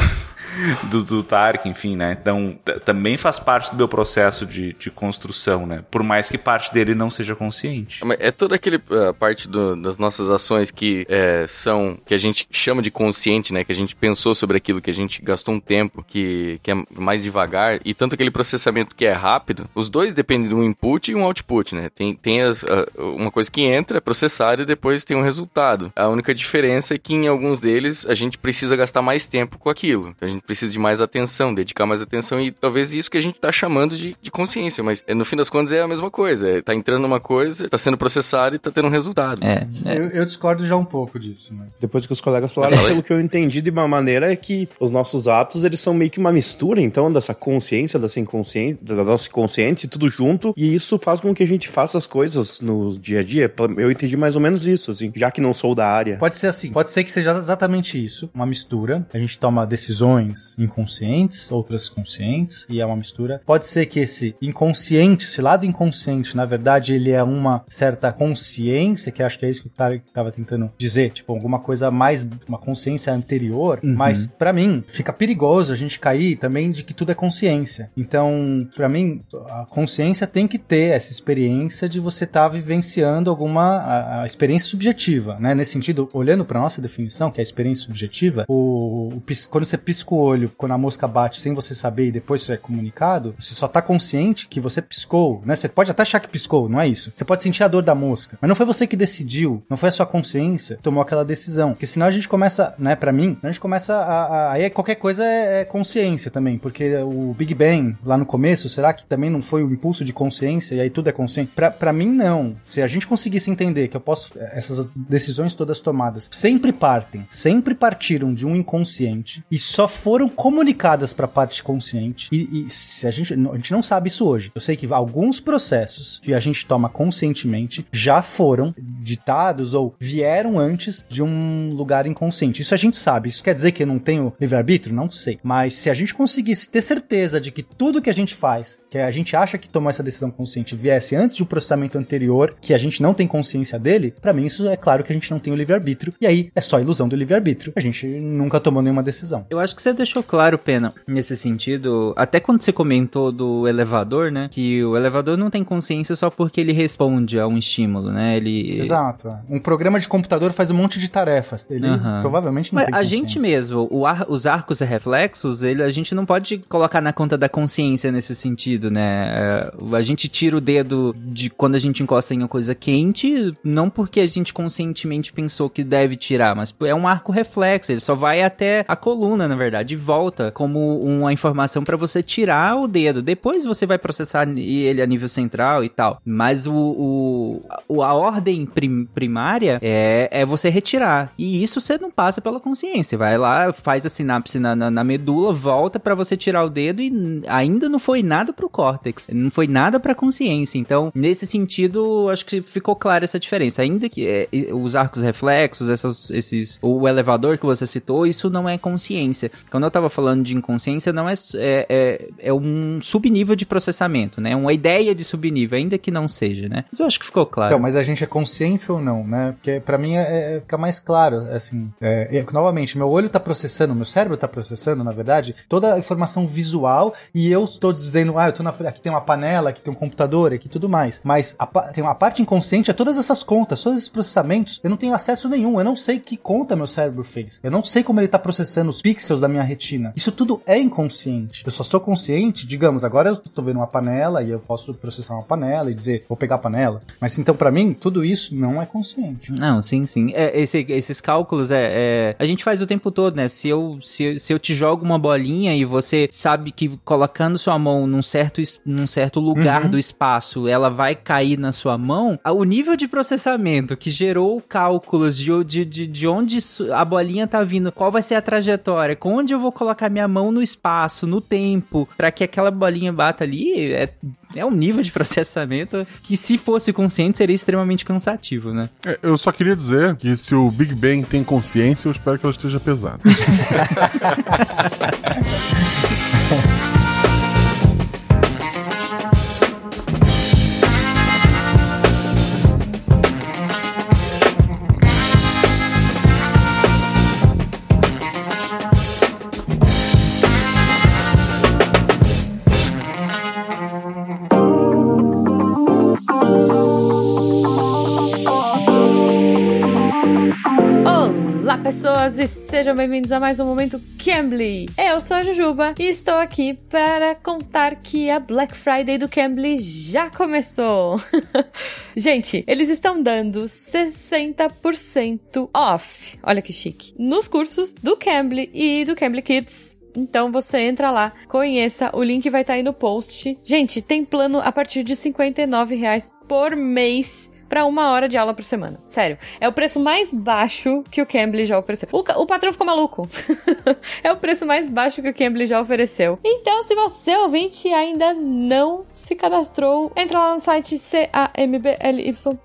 <laughs> do, do Tark, enfim, né? Então, também faz parte do meu processo de, de construção, né? Por mais que parte dele não seja consciente. É toda aquele uh, parte do, das nossas ações que é, são, que a gente chama de consciente, né? Que a gente pensou sobre aquilo, que a gente gastou um tempo, que, que é mais devagar, e tanto aquele processamento que é rápido, os dois dependem de um input e um output, né? Tem, tem as, uh, uma coisa que entra, é processada e depois tem um resultado. A única diferença é que em alguns deles a gente precisa gastar mais tempo com aquilo. A gente precisa de mais atenção, dedicar mais atenção e talvez isso que a gente tá chamando de, de consciência, mas é, no fim das contas é a mesma coisa. É, tá entrando numa coisa, tá sendo processado e tá tendo um resultado. É, é. Eu, eu, discordo já um pouco disso, mas depois que os colegas falaram, pelo que eu entendi de uma maneira é que os nossos atos, eles são meio que uma mistura, então, dessa consciência, dessa inconsciente, da nossa consciente, tudo junto, e isso faz com que a gente faça as coisas no dia a dia. Eu entendi mais ou menos isso, assim, já que não sou da área. Pode ser assim, pode ser que seja exatamente isso, uma mistura. A gente toma decisões inconscientes, outras conscientes, e é uma mistura. Pode ser que esse inconsciente, esse lado inconsciente, na verdade, ele é uma certa consciência, que acho que é isso que o Tarek estava tentando dizer, tipo, alguma coisa mais, uma consciência anterior, uhum. mas para mim fica perigoso a gente cair também de que tudo é consciência. Então, para mim, a consciência tem que ter essa experiência de você estar tá vivenciando alguma a, a experiência subjetiva, né? Nesse sentido, olhando para nossa definição, que é a experiência subjetiva, o, o quando você pisca o olho quando a mosca bate sem você saber e depois isso é comunicado, você só tá consciente que você piscou, né? Você pode até achar que piscou, não é isso. Você pode sentir a dor da mosca, mas não foi você que decidiu, não foi a sua consciência que tomou aquela decisão. Porque senão a gente começa, né, para mim, a gente começa a, aí qualquer coisa é, é, consciência também, porque o Big Bang lá no começo, será que também não foi o impulso de consciência e aí tudo é consciente? Para mim não. Se a gente conseguisse entender que eu posso essas decisões todas tomadas sempre partem, sempre partiram de um inconsciente e só foi foram comunicadas para a parte consciente e, e, se a gente a gente não sabe isso hoje. Eu sei que alguns processos que a gente toma conscientemente já foram ditados ou vieram antes de um lugar inconsciente. Isso a gente sabe. Isso quer dizer que eu não tenho livre-arbítrio? Não sei. Mas se a gente conseguisse ter certeza de que tudo que a gente faz, que a gente acha que tomou essa decisão consciente, viesse antes de um processamento anterior, que a gente não tem consciência dele, para mim isso é claro que a gente não tem o livre-arbítrio. E aí é só ilusão do livre-arbítrio. A gente nunca tomou nenhuma decisão. Eu acho que você deixou claro, Pena, nesse sentido, até quando você comentou do elevador, né? Que o elevador não tem consciência só porque ele responde a um estímulo, né? Ele. Exato. Um programa de computador faz um monte de tarefas. Ele uhum. provavelmente não Mas tem a gente mesmo, ar, os arcos e reflexos, ele, a gente não pode colocar na conta da consciência nesse sentido, né? É, a gente tira o dedo de quando a gente encosta em uma coisa quente, não porque a gente conscientemente pensou que deve tirar, mas é um arco reflexo, ele só vai até a coluna, na verdade, e volta volta como uma informação para você tirar o dedo. Depois você vai processar ele a nível central e tal. Mas o, o a ordem prim, primária é, é você retirar. E isso você não passa pela consciência. Vai lá, faz a sinapse na, na, na medula, volta para você tirar o dedo e ainda não foi nada pro córtex. Não foi nada pra consciência. Então, nesse sentido, acho que ficou clara essa diferença. Ainda que é, os arcos reflexos, essas, esses, o elevador que você citou, isso não é consciência. Quando eu tava falando de inconsciência, não é, é, é, é um subnível de processamento, né? Uma ideia de subnível, ainda que não seja, né? Mas eu acho que ficou claro. Então, mas a gente é consciente ou não, né? Porque para mim é, é, fica mais claro, assim, é, é, novamente, meu olho tá processando, meu cérebro tá processando, na verdade, toda a informação visual e eu estou dizendo, ah, eu tô na aqui tem uma panela, aqui tem um computador, aqui tudo mais. Mas a, tem uma parte inconsciente a todas essas contas, todos esses processamentos, eu não tenho acesso nenhum, eu não sei que conta meu cérebro fez. Eu não sei como ele tá processando os pixels da minha retina. Isso tudo é inconsciente. Eu só sou consciente, digamos, agora eu tô vendo uma panela e eu posso processar uma panela e dizer, vou pegar a panela. Mas então, para mim, tudo isso não é consciente. Não, sim, sim. É, esse, esses cálculos é, é, a gente faz o tempo todo, né? Se eu, se, se eu te jogo uma bolinha e você sabe que colocando sua mão num certo, num certo lugar uhum. do espaço, ela vai cair na sua mão, o nível de processamento que gerou cálculos de, de, de, de onde a bolinha tá vindo, qual vai ser a trajetória, com onde eu vou colocar minha mão no espaço, no tempo, para que aquela bolinha bata ali, é, é um nível de <laughs> processamento que, se fosse consciente, seria extremamente cansativo, né? É, eu só queria dizer que se o Big Bang tem consciência, eu espero que ela esteja pesada. <laughs> pessoas, e sejam bem-vindos a mais um Momento Cambly. Eu sou a Jujuba e estou aqui para contar que a Black Friday do Cambly já começou. <laughs> Gente, eles estão dando 60% off, olha que chique, nos cursos do Cambly e do Cambly Kids então você entra lá, conheça, o link vai estar tá aí no post. Gente, tem plano a partir de R$ reais por mês para uma hora de aula por semana. Sério. É o preço mais baixo que o Cambly já ofereceu. O, o patrão ficou maluco. <laughs> é o preço mais baixo que o Cambly já ofereceu. Então, se você ouvinte ainda não se cadastrou, entra lá no site cambly.com,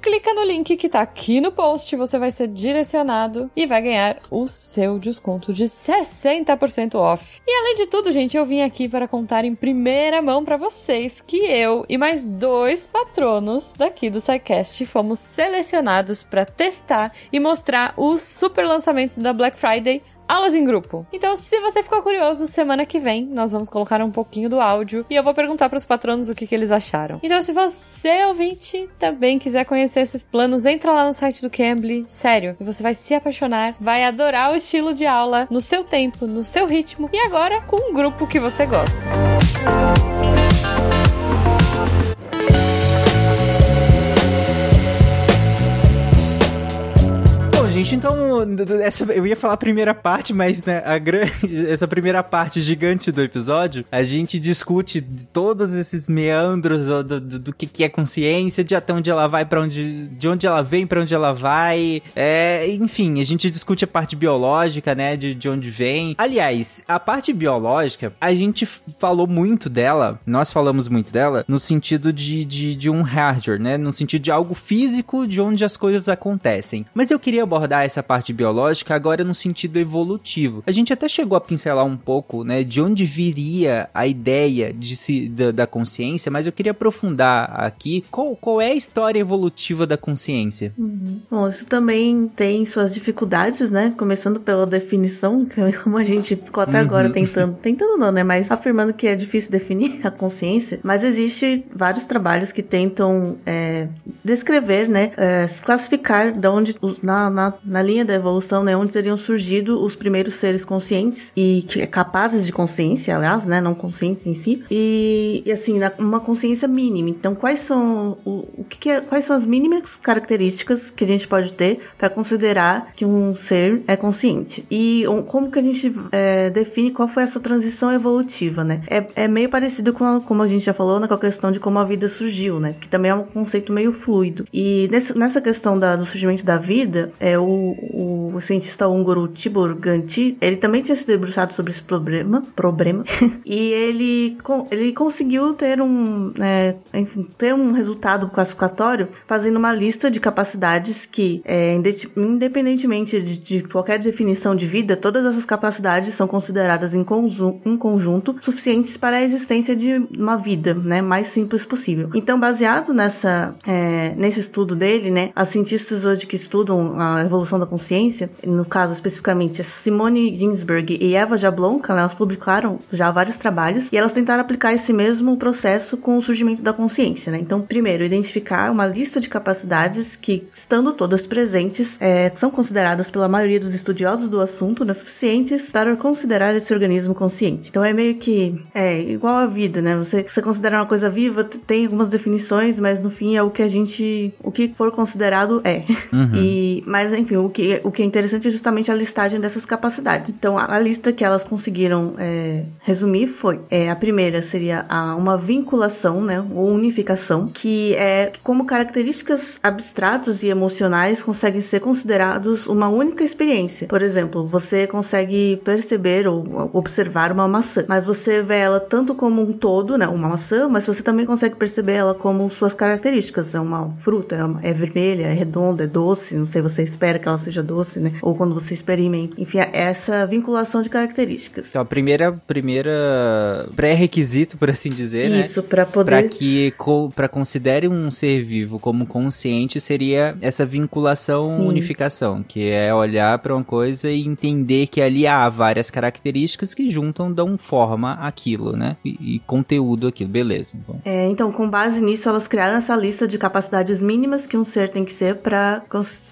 clica no link que tá aqui no post, você vai ser direcionado e vai ganhar o seu desconto de 60% off. E além de tudo, gente, eu vim aqui para contar em primeira mão para vocês que eu e mais dois patronos daqui do SciCast fomos selecionados para testar e mostrar o super lançamento da Black Friday aulas em grupo. Então, se você ficou curioso, semana que vem nós vamos colocar um pouquinho do áudio e eu vou perguntar para os patronos o que, que eles acharam. Então, se você, ouvinte, também quiser conhecer esses planos, entra lá no site do Cambly, sério, e você vai se apaixonar, vai adorar o estilo de aula no seu tempo, no seu ritmo e agora com um grupo que você gosta. Música gente, então, essa, eu ia falar a primeira parte, mas né, a grande, <laughs> essa primeira parte gigante do episódio, a gente discute todos esses meandros do, do, do que, que é consciência, de até onde ela vai, para onde, de onde ela vem, para onde ela vai. É, enfim, a gente discute a parte biológica, né, de, de onde vem. Aliás, a parte biológica, a gente falou muito dela, nós falamos muito dela, no sentido de, de, de um hardware, né, no sentido de algo físico de onde as coisas acontecem. Mas eu queria abordar abordar essa parte biológica agora no sentido evolutivo. A gente até chegou a pincelar um pouco, né, de onde viria a ideia de se, da, da consciência, mas eu queria aprofundar aqui qual, qual é a história evolutiva da consciência. Uhum. Bom, isso também tem suas dificuldades, né? Começando pela definição, <laughs> que é como a gente ficou até uhum. agora tentando, tentando não, né? Mas afirmando que é difícil definir <laughs> a consciência. Mas existe vários trabalhos que tentam é, descrever, né? É, classificar de onde, na, na na linha da evolução, né, onde teriam surgido os primeiros seres conscientes e é capazes de consciência, aliás, né, não conscientes em si, e, e assim, uma consciência mínima. Então, quais são o, o que, que é, quais são as mínimas características que a gente pode ter para considerar que um ser é consciente? E como que a gente é, define qual foi essa transição evolutiva, né? É, é meio parecido com a, como a gente já falou, né, com a questão de como a vida surgiu, né? Que também é um conceito meio fluido. E nesse, nessa questão da, do surgimento da vida, é, o o, o cientista húngaro Tibor Ganti, ele também tinha se debruçado sobre esse problema, problema <laughs> e ele, ele conseguiu ter um, é, enfim, ter um resultado classificatório fazendo uma lista de capacidades que, é, independentemente de, de, qualquer definição de vida, todas essas capacidades são consideradas em, em conjunto suficientes para a existência de uma vida, né, mais simples possível. Então, baseado nessa, é, nesse estudo dele, né, as cientistas hoje que estudam a evolução da consciência, no caso especificamente Simone Ginsberg e Eva Jablonka, elas publicaram já vários trabalhos e elas tentaram aplicar esse mesmo processo com o surgimento da consciência, né? Então, primeiro, identificar uma lista de capacidades que, estando todas presentes, é, são consideradas pela maioria dos estudiosos do assunto né, suficientes para considerar esse organismo consciente. Então, é meio que é igual a vida, né? Você, você considera uma coisa viva, tem algumas definições, mas no fim é o que a gente, o que for considerado é. Uhum. E, mas enfim, o que, o que é interessante é justamente a listagem dessas capacidades. Então, a, a lista que elas conseguiram é, resumir foi: é, a primeira seria a, uma vinculação, né, ou unificação, que é como características abstratas e emocionais conseguem ser considerados uma única experiência. Por exemplo, você consegue perceber ou observar uma maçã, mas você vê ela tanto como um todo, né, uma maçã, mas você também consegue perceber ela como suas características. É uma fruta, é, uma, é vermelha, é redonda, é doce, não sei, você espera que ela seja doce, né? Ou quando você experimenta. Enfim, é essa vinculação de características. Então, a primeira, primeira pré-requisito, por assim dizer, né? Isso, né? para poder... Para que, para considere um ser vivo como consciente, seria essa vinculação, Sim. unificação, que é olhar para uma coisa e entender que ali há várias características que juntam, dão forma àquilo, né? E, e conteúdo aquilo, beleza. Então. É, então, com base nisso, elas criaram essa lista de capacidades mínimas que um ser tem que ser para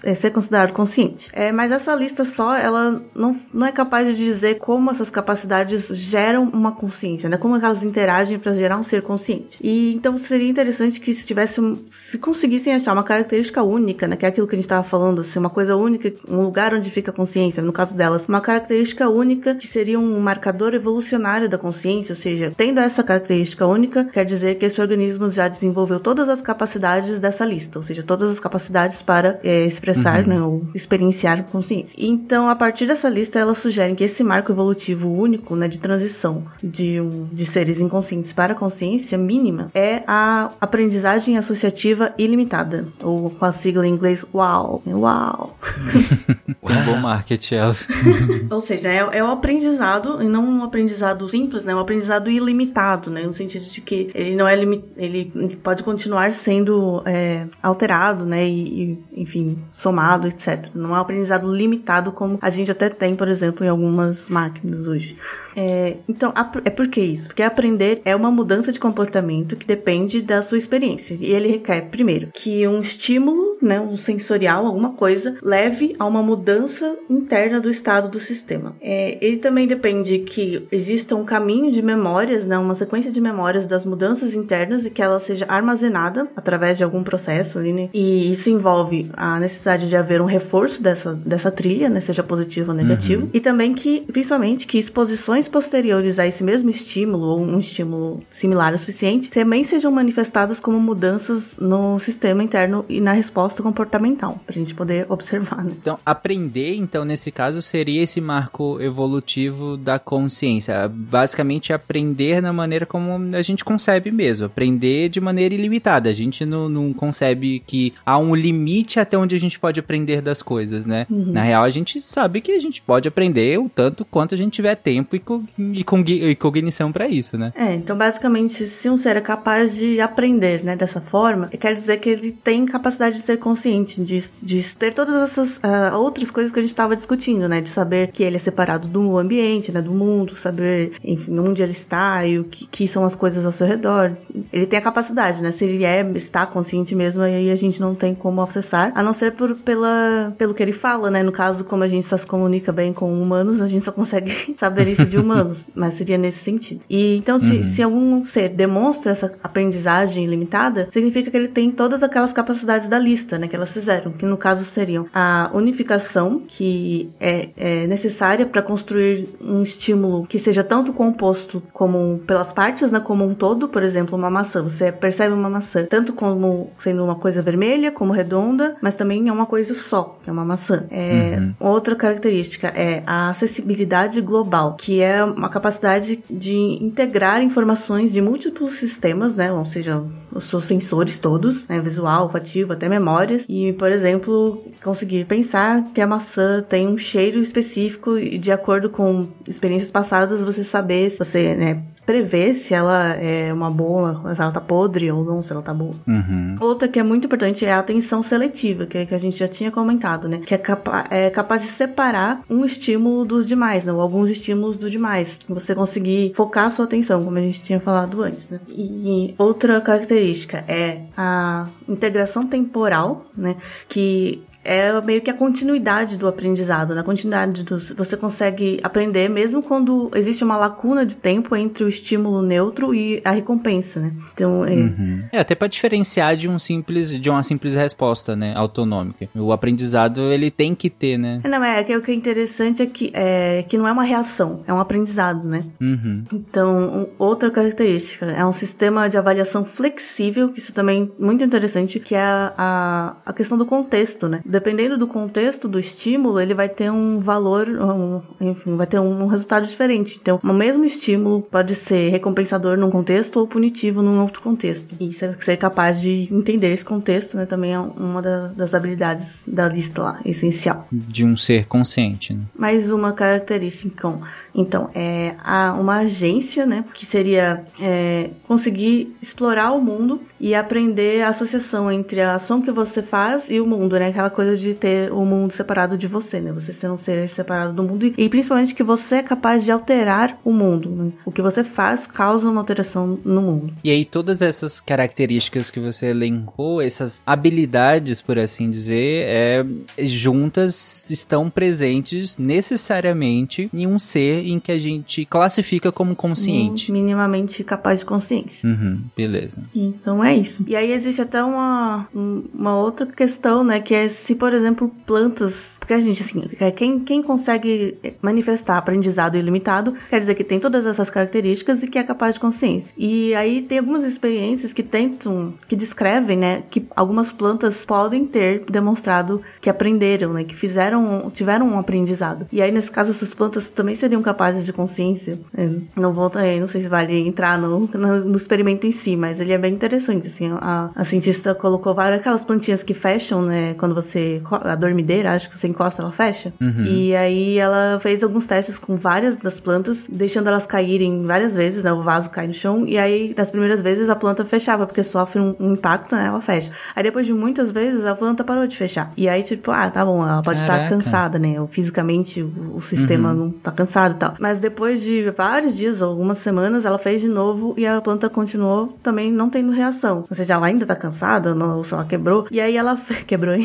é, ser considerado consciente. É, mas essa lista só, ela não, não é capaz de dizer como essas capacidades geram uma consciência, né? Como elas interagem para gerar um ser consciente. E então seria interessante que se tivesse, se conseguissem achar uma característica única, né? Que é aquilo que a gente estava falando, assim, uma coisa única, um lugar onde fica a consciência, no caso delas, uma característica única que seria um marcador evolucionário da consciência, ou seja, tendo essa característica única, quer dizer que esse organismo já desenvolveu todas as capacidades dessa lista, ou seja, todas as capacidades para é, expressar, uhum. né, ou experienciar consciência. Então, a partir dessa lista, elas sugerem que esse marco evolutivo único, né, de transição de, um, de seres inconscientes para a consciência mínima é a aprendizagem associativa ilimitada, ou com a sigla em inglês WOW. WOW. <laughs> Tem bom marketing, Elsa. <laughs> ou seja, é, é o aprendizado, e não um aprendizado simples, né, um aprendizado ilimitado, né, no sentido de que ele não é ele pode continuar sendo é, alterado, né, e, e, enfim, somado, etc. Não é um aprendizado limitado como a gente até tem, por exemplo, em algumas máquinas hoje. É, então, é por que isso? Porque aprender é uma mudança de comportamento que depende da sua experiência. E ele requer, primeiro, que um estímulo, né, um sensorial, alguma coisa, leve a uma mudança interna do estado do sistema. É, ele também depende que exista um caminho de memórias, né, uma sequência de memórias das mudanças internas e que ela seja armazenada através de algum processo né? E isso envolve a necessidade de haver um reforço dessa, dessa trilha, né, seja positivo ou negativo. Uhum. E também que, principalmente, que exposições ações posteriores a esse mesmo estímulo ou um estímulo similar o suficiente também sejam manifestadas como mudanças no sistema interno e na resposta comportamental, para a gente poder observar. Né? Então, aprender, então, nesse caso, seria esse marco evolutivo da consciência. Basicamente, aprender na maneira como a gente concebe mesmo. Aprender de maneira ilimitada. A gente não, não concebe que há um limite até onde a gente pode aprender das coisas, né? Uhum. Na real, a gente sabe que a gente pode aprender o tanto quanto a gente tiver tempo e e, cognição para isso, né? É, então basicamente, se um ser é capaz de aprender, né, dessa forma, quer dizer que ele tem capacidade de ser consciente, de, de ter todas essas uh, outras coisas que a gente estava discutindo, né, de saber que ele é separado do ambiente, né, do mundo, saber, enfim, onde ele está e o que, que são as coisas ao seu redor. Ele tem a capacidade, né, se ele é, está consciente mesmo, aí a gente não tem como acessar, a não ser por, pela, pelo que ele fala, né, no caso, como a gente só se comunica bem com humanos, a gente só consegue <laughs> saber isso de humanos, mas seria nesse sentido. E então, se, uhum. se algum ser demonstra essa aprendizagem ilimitada, significa que ele tem todas aquelas capacidades da lista né, que elas fizeram, que no caso seriam a unificação, que é, é necessária para construir um estímulo que seja tanto composto como pelas partes, né, como um todo, por exemplo, uma maçã. Você percebe uma maçã tanto como sendo uma coisa vermelha, como redonda, mas também é uma coisa só, que é uma maçã. É, uhum. Outra característica é a acessibilidade global, que é uma capacidade de integrar informações de múltiplos sistemas, né, ou seja, os seus sensores todos, né, visual, olfativo, até memórias, e, por exemplo, conseguir pensar que a maçã tem um cheiro específico e de acordo com experiências passadas, você saber se você, né, prever se ela é uma boa, se ela tá podre ou não, se ela tá boa. Uhum. Outra que é muito importante é a atenção seletiva, que, é, que a gente já tinha comentado, né? Que é, capa é capaz de separar um estímulo dos demais, né? Ou alguns estímulos do demais. Você conseguir focar a sua atenção, como a gente tinha falado antes, né? E outra característica é a integração temporal, né? Que é meio que a continuidade do aprendizado, na né? continuidade do você consegue aprender mesmo quando existe uma lacuna de tempo entre o estímulo neutro e a recompensa, né? Então, é, uhum. é até para diferenciar de um simples de uma simples resposta, né, autonômica. O aprendizado ele tem que ter, né? Não é, que o que é interessante é que é que não é uma reação, é um aprendizado, né? Uhum. Então, um, outra característica é um sistema de avaliação flexível, que isso também é muito interessante, que é a, a, a questão do contexto, né? Dependendo do contexto do estímulo, ele vai ter um valor, um, enfim, vai ter um resultado diferente. Então, o mesmo estímulo pode ser recompensador num contexto ou punitivo num outro contexto. E ser, ser capaz de entender esse contexto, né, também é uma da, das habilidades da lista lá, essencial. De um ser consciente, né? Mais uma característica, então, é uma agência, né, que seria é, conseguir explorar o mundo e aprender a associação entre a ação que você faz e o mundo, né, aquela coisa coisa de ter o mundo separado de você, né? Você ser um ser separado do mundo e, e principalmente que você é capaz de alterar o mundo. Né? O que você faz causa uma alteração no mundo. E aí todas essas características que você elencou, essas habilidades, por assim dizer, é, juntas estão presentes necessariamente em um ser em que a gente classifica como consciente. Minimamente capaz de consciência. Uhum, beleza. Então é isso. E aí existe até uma, uma outra questão, né? Que é se por exemplo, plantas. Porque a gente, assim, é, quem, quem consegue manifestar aprendizado ilimitado quer dizer que tem todas essas características e que é capaz de consciência. E aí tem algumas experiências que tentam, que descrevem, né, que algumas plantas podem ter demonstrado que aprenderam, né, que fizeram, tiveram um aprendizado. E aí, nesse caso, essas plantas também seriam capazes de consciência. É, não vou, é, não sei se vale entrar no, no, no, experimento em si, mas ele é bem interessante, assim, a, a cientista colocou várias aquelas plantinhas que fecham, né, quando você. A dormideira, acho que você encosta, ela fecha. Uhum. E aí ela fez alguns testes com várias das plantas, deixando elas caírem várias vezes, né? O vaso cai no chão. E aí, nas primeiras vezes, a planta fechava, porque sofre um, um impacto, né? Ela fecha. Aí depois de muitas vezes, a planta parou de fechar. E aí, tipo, ah, tá bom, ela pode estar cansada, né? Fisicamente, o, o sistema uhum. não tá cansado e tal. Mas depois de vários dias, algumas semanas, ela fez de novo e a planta continuou também não tendo reação. Ou seja, ela ainda tá cansada, não, ou ela quebrou. E aí ela <laughs> quebrou,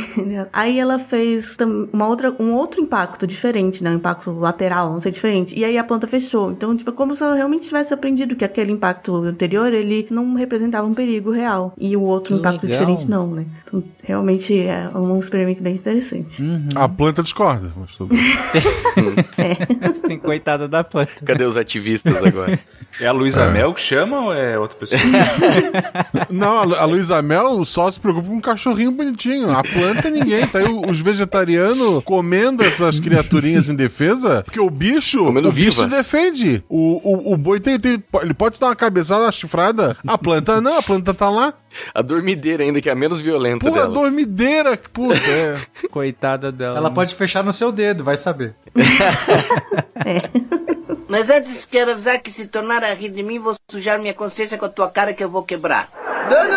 Aí ela fez uma outra, um outro impacto diferente, né? Um impacto lateral, não sei, diferente. E aí a planta fechou. Então, tipo, é como se ela realmente tivesse aprendido que aquele impacto anterior, ele não representava um perigo real. E o outro que impacto legal. diferente não, né? Então, realmente é um experimento bem interessante. Uhum. A planta discorda, mas tudo <laughs> é. <laughs> Tem coitada da planta. Cadê os ativistas agora? É a Luísa é. Mel que chama ou é outra pessoa? <laughs> não, a, Luísa Mel só se preocupa com um cachorrinho bonitinho. A planta ninguém ninguém. Tá aí os vegetarianos comendo essas criaturinhas em defesa, <laughs> porque o bicho, comendo o bicho vivas. se defende. O, o, o boi tem, tem, ele pode dar uma cabeçada, uma chifrada. A planta não, a planta tá lá. A dormideira ainda, que é a menos violenta Porra, delas. a dormideira, puta, <laughs> é. Coitada dela. Ela pode fechar no seu dedo, vai saber. <laughs> Mas antes quero avisar que se tornar a rir de mim, vou sujar minha consciência com a tua cara que eu vou quebrar.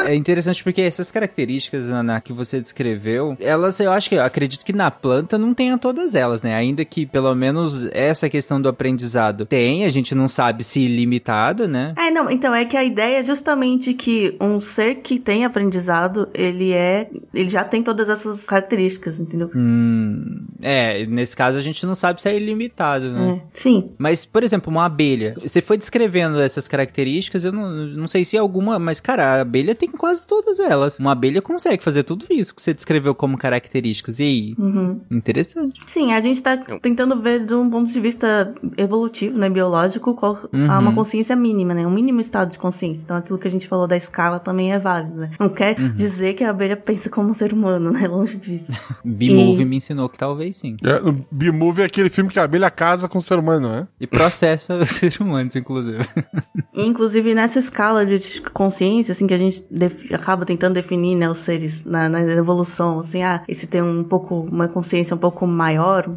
É interessante porque essas características, Ana, que você descreveu, elas eu acho que eu acredito que na planta não tenha todas elas, né? Ainda que pelo menos essa questão do aprendizado tem, a gente não sabe se ilimitado, né? É, não, então é que a ideia é justamente que um ser que tem aprendizado, ele é, ele já tem todas essas características, entendeu? Hum, é, nesse caso a gente não sabe se é ilimitado, né? É, sim. Mas, por exemplo, uma abelha, você foi descrevendo essas características, eu não, não sei se alguma, mas cara, a abelha abelha tem quase todas elas. Uma abelha consegue fazer tudo isso que você descreveu como características. E aí? Uhum. Interessante. Sim, a gente tá tentando ver de um ponto de vista evolutivo, né, biológico, qual uhum. há uma consciência mínima, né? Um mínimo estado de consciência. Então aquilo que a gente falou da escala também é válido, né? Não quer uhum. dizer que a abelha pensa como um ser humano, né? Longe disso. <laughs> B-Movie e... me ensinou que talvez sim. É, B-Movie é aquele filme que a abelha casa com o ser humano, né? E processa <laughs> os seres humanos, inclusive. Inclusive, nessa escala de consciência, assim, que a gente acaba tentando definir, né, os seres na, na, evolução, assim, ah, esse tem um pouco, uma consciência um pouco maior,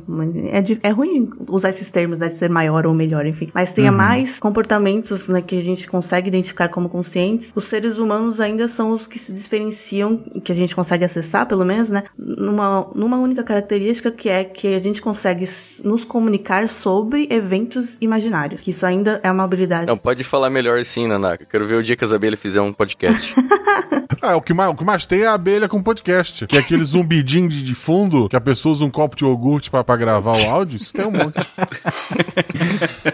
é, é ruim usar esses termos, né, de ser maior ou melhor, enfim, mas tenha uhum. mais comportamentos, né, que a gente consegue identificar como conscientes, os seres humanos ainda são os que se diferenciam, que a gente consegue acessar, pelo menos, né, numa, numa única característica que é que a gente consegue nos comunicar sobre eventos imaginários, que isso ainda é uma habilidade. Não, pode falar melhor sim, Nanaka. Quero ver o dia que as abelhas fizeram um podcast. <laughs> ah, o que, mais, o que mais tem é a abelha com podcast. Que é aquele zumbidinho de, de fundo que a pessoa usa um copo de iogurte pra, pra gravar o áudio. Isso tem um monte. <laughs>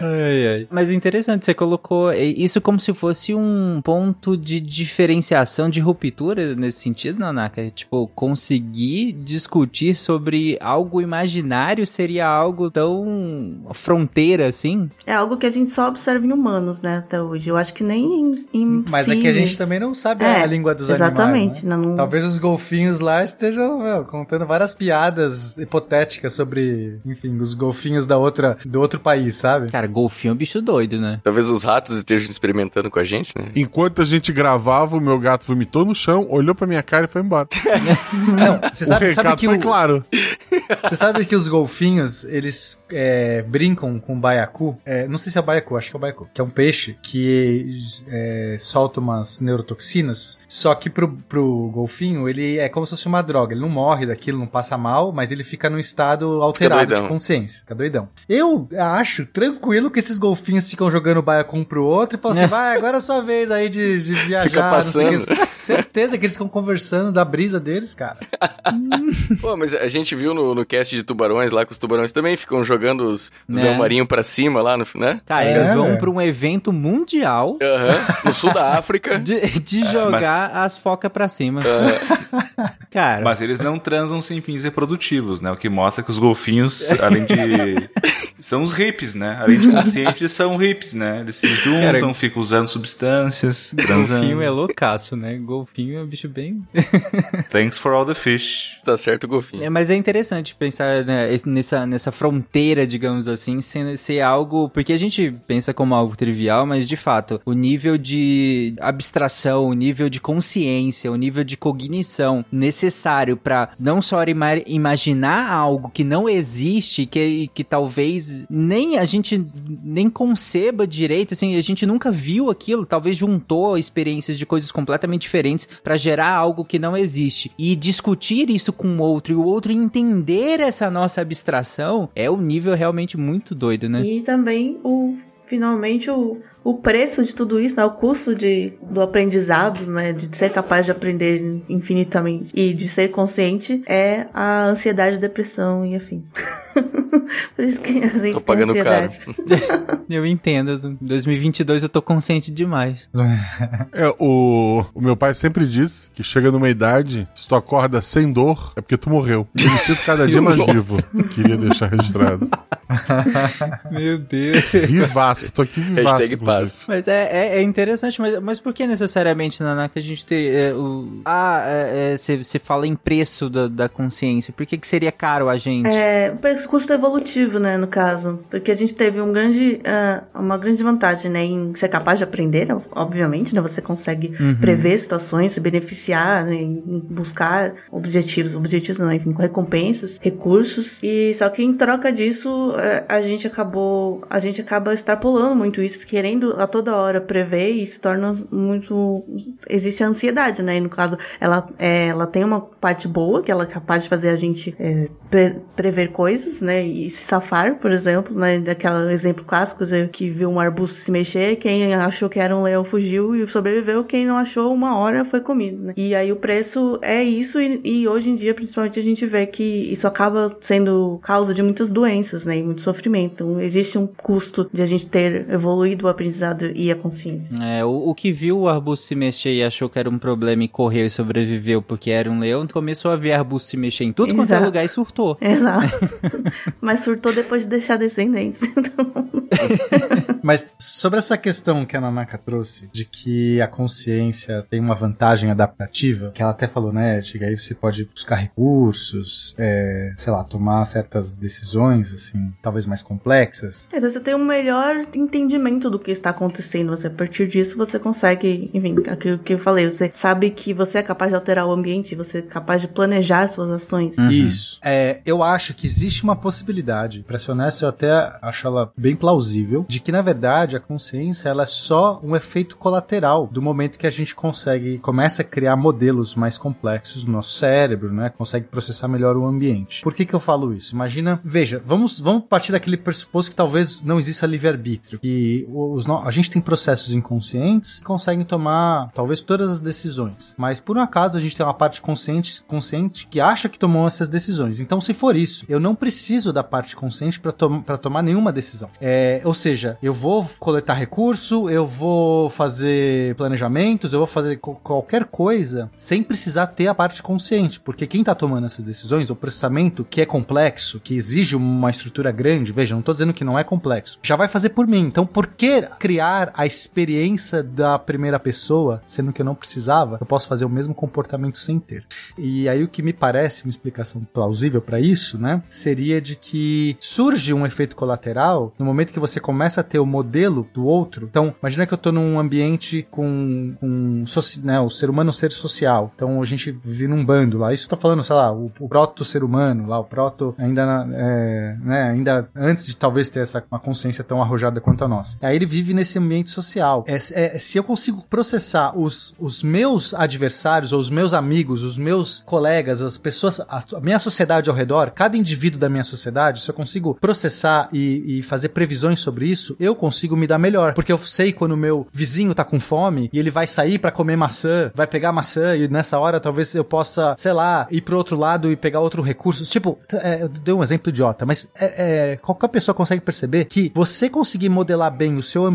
ai, ai. Mas interessante, você colocou isso como se fosse um ponto de diferenciação, de ruptura nesse sentido, Nanaka. Tipo, conseguir discutir sobre algo imaginário seria algo tão fronteira assim? É algo que a gente só observa em humanos, né, até hoje. Eu acho que nem em, em Mas é que a gente também não sabe é, a língua dos exatamente, animais, né? não... Talvez os golfinhos lá estejam meu, contando várias piadas hipotéticas sobre, enfim, os golfinhos da outra, do outro país, sabe? Cara, golfinho é um bicho doido, né? Talvez os ratos estejam experimentando com a gente, né? Enquanto a gente gravava, o meu gato vomitou no chão, olhou pra minha cara e foi embora. <laughs> não, você sabe, sabe que o... claro. <laughs> Você sabe que os golfinhos, eles é, brincam com o baiacu? É, não sei se é o baiacu, acho que é o baiacu. Que é um peixe que é, solta umas neurotoxinas. Só que pro, pro golfinho, ele é como se fosse uma droga. Ele não morre daquilo, não passa mal, mas ele fica num estado alterado de consciência. Fica doidão. Eu acho tranquilo que esses golfinhos ficam jogando baiacu um pro outro e falam assim: <laughs> vai, agora é sua vez aí de, de viajar. Fica passando. <laughs> Certeza que eles ficam conversando da brisa deles, cara. <laughs> Pô, mas a gente viu no, no cast de tubarões lá, que os tubarões também ficam jogando os, os né? marinho pra cima lá, no, né? Cara, é, eles vão é. pra um evento mundial. Uhum, no sul da África. De, de jogar mas... as focas pra cima. Uhum. <laughs> Cara. Mas eles não transam sem fins reprodutivos, né? O que mostra que os golfinhos, além de. <laughs> são os hippies, né? Além de <laughs> conscientes, eles são hippies, né? Eles se juntam, Cara, ficam usando substâncias. <laughs> Transando. Golfinho é loucaço, né? Golfinho é um bicho bem. <laughs> Thanks for all the fish. Tá certo, golfinho. É, mas é interessante pensar né, nessa, nessa fronteira, digamos assim, ser, ser algo. Porque a gente pensa como algo trivial, mas de fato, o nível de abstração, o nível de consciência, o nível de cognição necessário para não só imaginar algo que não existe, que, que talvez nem a gente nem conceba direito, assim, a gente nunca viu aquilo, talvez juntou experiências de coisas completamente diferentes para gerar algo que não existe. E discutir isso com o outro e o outro entender essa nossa abstração é um nível realmente muito doido, né? E também o finalmente o o preço de tudo isso, né, o custo de, do aprendizado, né, de ser capaz de aprender infinitamente e de ser consciente é a ansiedade, depressão e afins. <laughs> Por isso que a gente tô pagando caro. <laughs> eu entendo. Em 2022 eu tô consciente demais. <laughs> É, o, o meu pai sempre diz que chega numa idade, se tu acorda sem dor, é porque tu morreu. Eu me sinto cada dia mais vivo. Queria deixar registrado. meu Deus. Vivaço, tô aqui vivaço. Hashtag paz. Mas é, é, é, interessante, mas, mas por que necessariamente, Naná, que a gente tem é, o... Ah, você é, é fala em preço da, da consciência. Por que, que seria caro a gente? É, custo evolutivo, né, no caso. Porque a gente teve um grande, uh, uma grande vantagem, né, em ser capaz de aprender, obviamente, né, você consegue uhum. prever situações, se beneficiar, né, em buscar objetivos, objetivos não, enfim, recompensas, recursos, e só que em troca disso, uh, a gente acabou, a gente acaba extrapolando muito isso, querendo a toda hora prever e se torna muito, existe a ansiedade, né, e no caso, ela, é, ela tem uma parte boa, que ela é capaz de fazer a gente é, pre prever coisas, né? E se safar, por exemplo, né? Daquele exemplo clássico que viu um arbusto se mexer, quem achou que era um leão fugiu e sobreviveu, quem não achou uma hora foi comido, né? E aí o preço é isso e, e hoje em dia, principalmente, a gente vê que isso acaba sendo causa de muitas doenças, né? e muito sofrimento. Então, existe um custo de a gente ter evoluído o aprendizado e a consciência. É, o, o que viu o arbusto se mexer e achou que era um problema e correu e sobreviveu porque era um leão, começou a ver arbusto se mexer em tudo Exato. quanto é lugar e surtou. <laughs> Exato. <laughs> Mas surtou depois de deixar descendentes. <laughs> Mas sobre essa questão que a Nanaka trouxe, de que a consciência tem uma vantagem adaptativa, que ela até falou, né, Edgar, aí você pode buscar recursos, é, sei lá, tomar certas decisões, assim, talvez mais complexas. É, você tem um melhor entendimento do que está acontecendo. Você, a partir disso, você consegue, enfim, aquilo que eu falei, você sabe que você é capaz de alterar o ambiente, você é capaz de planejar suas ações. Uhum. Isso. É, eu acho que existe uma possibilidade, para ser honesto, eu até acho ela bem plausível, de que, na verdade, a consciência, ela é só um efeito colateral do momento que a gente consegue, começa a criar modelos mais complexos no nosso cérebro, né? Consegue processar melhor o ambiente. Por que que eu falo isso? Imagina, veja, vamos, vamos partir daquele pressuposto que talvez não exista livre-arbítrio, que os, a gente tem processos inconscientes que conseguem tomar talvez todas as decisões, mas por um acaso a gente tem uma parte consciente, consciente que acha que tomou essas decisões. Então, se for isso, eu não preciso da parte consciente para to tomar nenhuma decisão. É, ou seja, eu vou coletar recurso, eu vou fazer planejamentos, eu vou fazer qualquer coisa sem precisar ter a parte consciente, porque quem está tomando essas decisões, o processamento que é complexo, que exige uma estrutura grande, veja, não estou dizendo que não é complexo, já vai fazer por mim. Então, por que criar a experiência da primeira pessoa, sendo que eu não precisava? Eu posso fazer o mesmo comportamento sem ter. E aí o que me parece uma explicação plausível para isso, né, seria de que surge um efeito colateral no momento que você começa a ter o modelo do outro. Então, imagina que eu estou num ambiente com, com né, o ser humano é ser social. Então a gente vive num bando lá. Isso eu tô falando, sei lá, o, o proto ser humano lá, o proto ainda, é, né, ainda antes de talvez ter essa uma consciência tão arrojada quanto a nossa. Aí ele vive nesse ambiente social. É, é, se eu consigo processar os, os meus adversários ou os meus amigos, os meus colegas, as pessoas, a, a minha sociedade ao redor, cada indivíduo da minha sociedade, se eu consigo processar e, e fazer previsões sobre isso, eu consigo me dar melhor. Porque eu sei quando o meu vizinho tá com fome e ele vai sair para comer maçã, vai pegar maçã e nessa hora talvez eu possa, sei lá, ir pro outro lado e pegar outro recurso. Tipo, é, eu dei um exemplo idiota, mas é, é, qualquer pessoa consegue perceber que você conseguir modelar bem o seu ambiente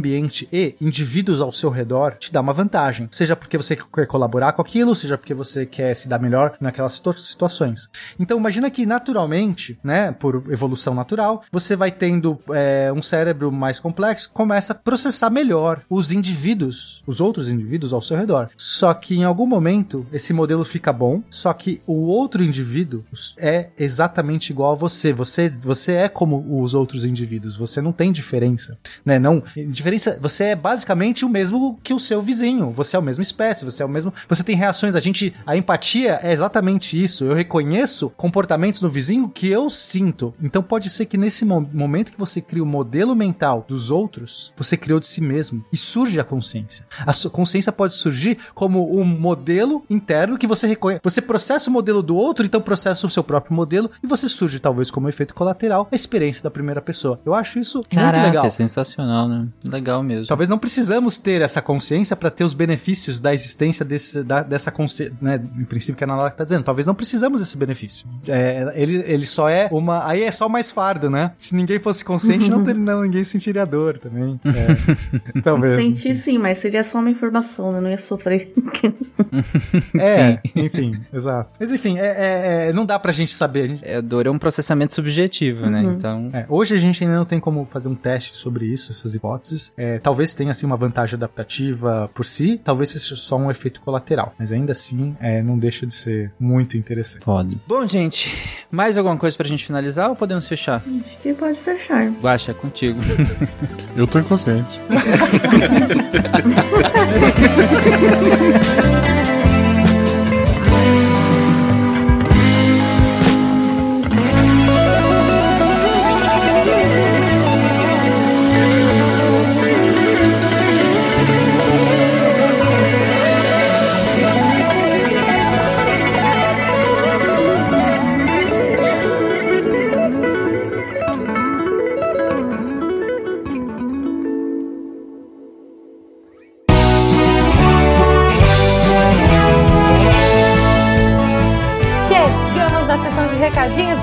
e indivíduos ao seu redor te dá uma vantagem. Seja porque você quer colaborar com aquilo, seja porque você quer se dar melhor naquelas situa situações. Então imagina que naturalmente, né, por evolução natural, você vai tendo é, um cérebro mais complexo, começa a processar melhor os indivíduos, os outros indivíduos ao seu redor. Só que em algum momento esse modelo fica bom, só que o outro indivíduo é exatamente igual a você. Você, você é como os outros indivíduos. Você não tem diferença, né? Não diferença. Você é basicamente o mesmo que o seu vizinho. Você é a mesma espécie. Você é o mesmo. Você tem reações. A gente, a empatia é exatamente isso. Eu reconheço comportamentos no vizinho que eu sinto. Então pode ser que nesse momento que você cria o modelo mental dos outros, você criou de si mesmo e surge a consciência. A consciência pode surgir como um modelo interno que você reconhece. Você processa o modelo do outro, então processa o seu próprio modelo e você surge, talvez, como efeito colateral, a experiência da primeira pessoa. Eu acho isso Caraca, muito legal. É sensacional, né? Legal mesmo. Talvez não precisamos ter essa consciência para ter os benefícios da existência desse, da, dessa consciência, né? Em princípio, que a Ana tá dizendo. Talvez não precisamos desse benefício. É, ele, ele só é uma. Aí é só mais fardo, né? Se ninguém fosse consciente, não, <laughs> ter, não ninguém sentiria dor também. É. <laughs> Talvez. Sentir sim, mas seria só uma informação, né? Não ia sofrer. <laughs> é, enfim, exato. Mas enfim, é, é, é, não dá pra gente saber. É, dor é um processamento subjetivo, né? uhum. né? Então. É, hoje a gente ainda não tem como fazer um teste sobre isso, essas hipóteses. É, talvez tenha assim uma vantagem adaptativa por si, talvez seja só um efeito colateral. Mas ainda assim, é, não deixa de ser muito interessante. Pode. Bom, gente, mais alguma coisa pra gente finalizar ou podemos fechar? Acho que pode fechar. Guaxa, é contigo. Eu tô inconsciente. <laughs>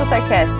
SciCast.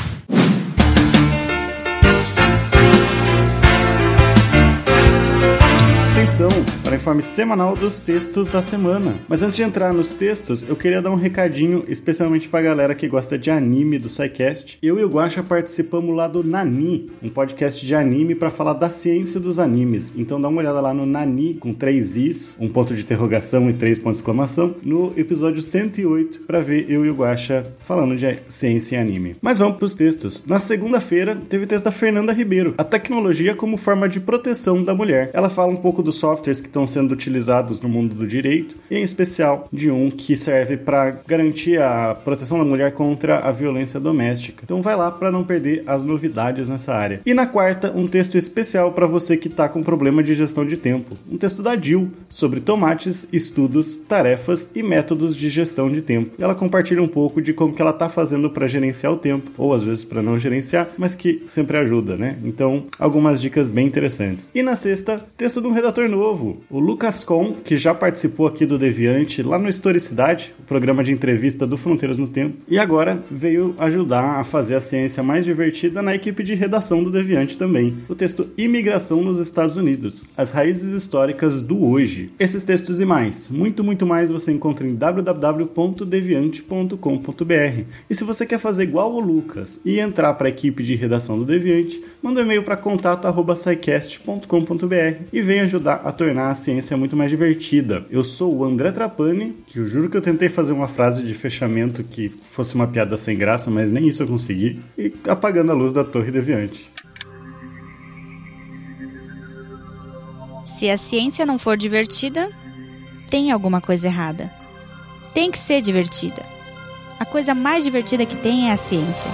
Para o informe semanal dos textos da semana. Mas antes de entrar nos textos, eu queria dar um recadinho especialmente para a galera que gosta de anime do SciCast. Eu e o Guaxa participamos lá do Nani, um podcast de anime para falar da ciência dos animes. Então dá uma olhada lá no Nani, com três Is, um ponto de interrogação e três pontos de exclamação, no episódio 108, para ver eu e o Guaxa falando de ciência e anime. Mas vamos para os textos. Na segunda-feira, teve texto da Fernanda Ribeiro, a tecnologia como forma de proteção da mulher. Ela fala um pouco do dos softwares que estão sendo utilizados no mundo do direito, e em especial de um que serve para garantir a proteção da mulher contra a violência doméstica. Então vai lá para não perder as novidades nessa área. E na quarta, um texto especial para você que está com problema de gestão de tempo. Um texto da Jill sobre tomates, estudos, tarefas e métodos de gestão de tempo. Ela compartilha um pouco de como que ela está fazendo para gerenciar o tempo, ou às vezes para não gerenciar, mas que sempre ajuda, né? Então, algumas dicas bem interessantes. E na sexta, texto de um redator novo, o Lucas Com, que já participou aqui do Deviante lá no Historicidade, o programa de entrevista do Fronteiras no Tempo, e agora veio ajudar a fazer a ciência mais divertida na equipe de redação do Deviante também. O texto Imigração nos Estados Unidos, as raízes históricas do hoje. Esses textos e mais, muito, muito mais você encontra em www.deviante.com.br. E se você quer fazer igual o Lucas e entrar para a equipe de redação do Deviante, manda um e-mail para contato@scicast.com.br e vem ajudar ajudar a tornar a ciência muito mais divertida. Eu sou o André Trapani, que eu juro que eu tentei fazer uma frase de fechamento que fosse uma piada sem graça, mas nem isso eu consegui, e apagando a luz da torre deviante. Se a ciência não for divertida, tem alguma coisa errada. Tem que ser divertida. A coisa mais divertida que tem é a ciência.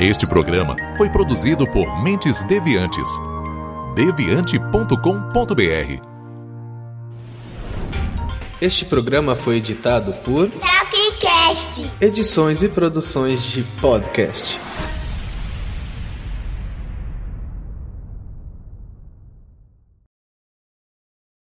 Este programa foi produzido por Mentes Deviantes. deviante.com.br. Este programa foi editado por Tapcast. Edições e produções de podcast.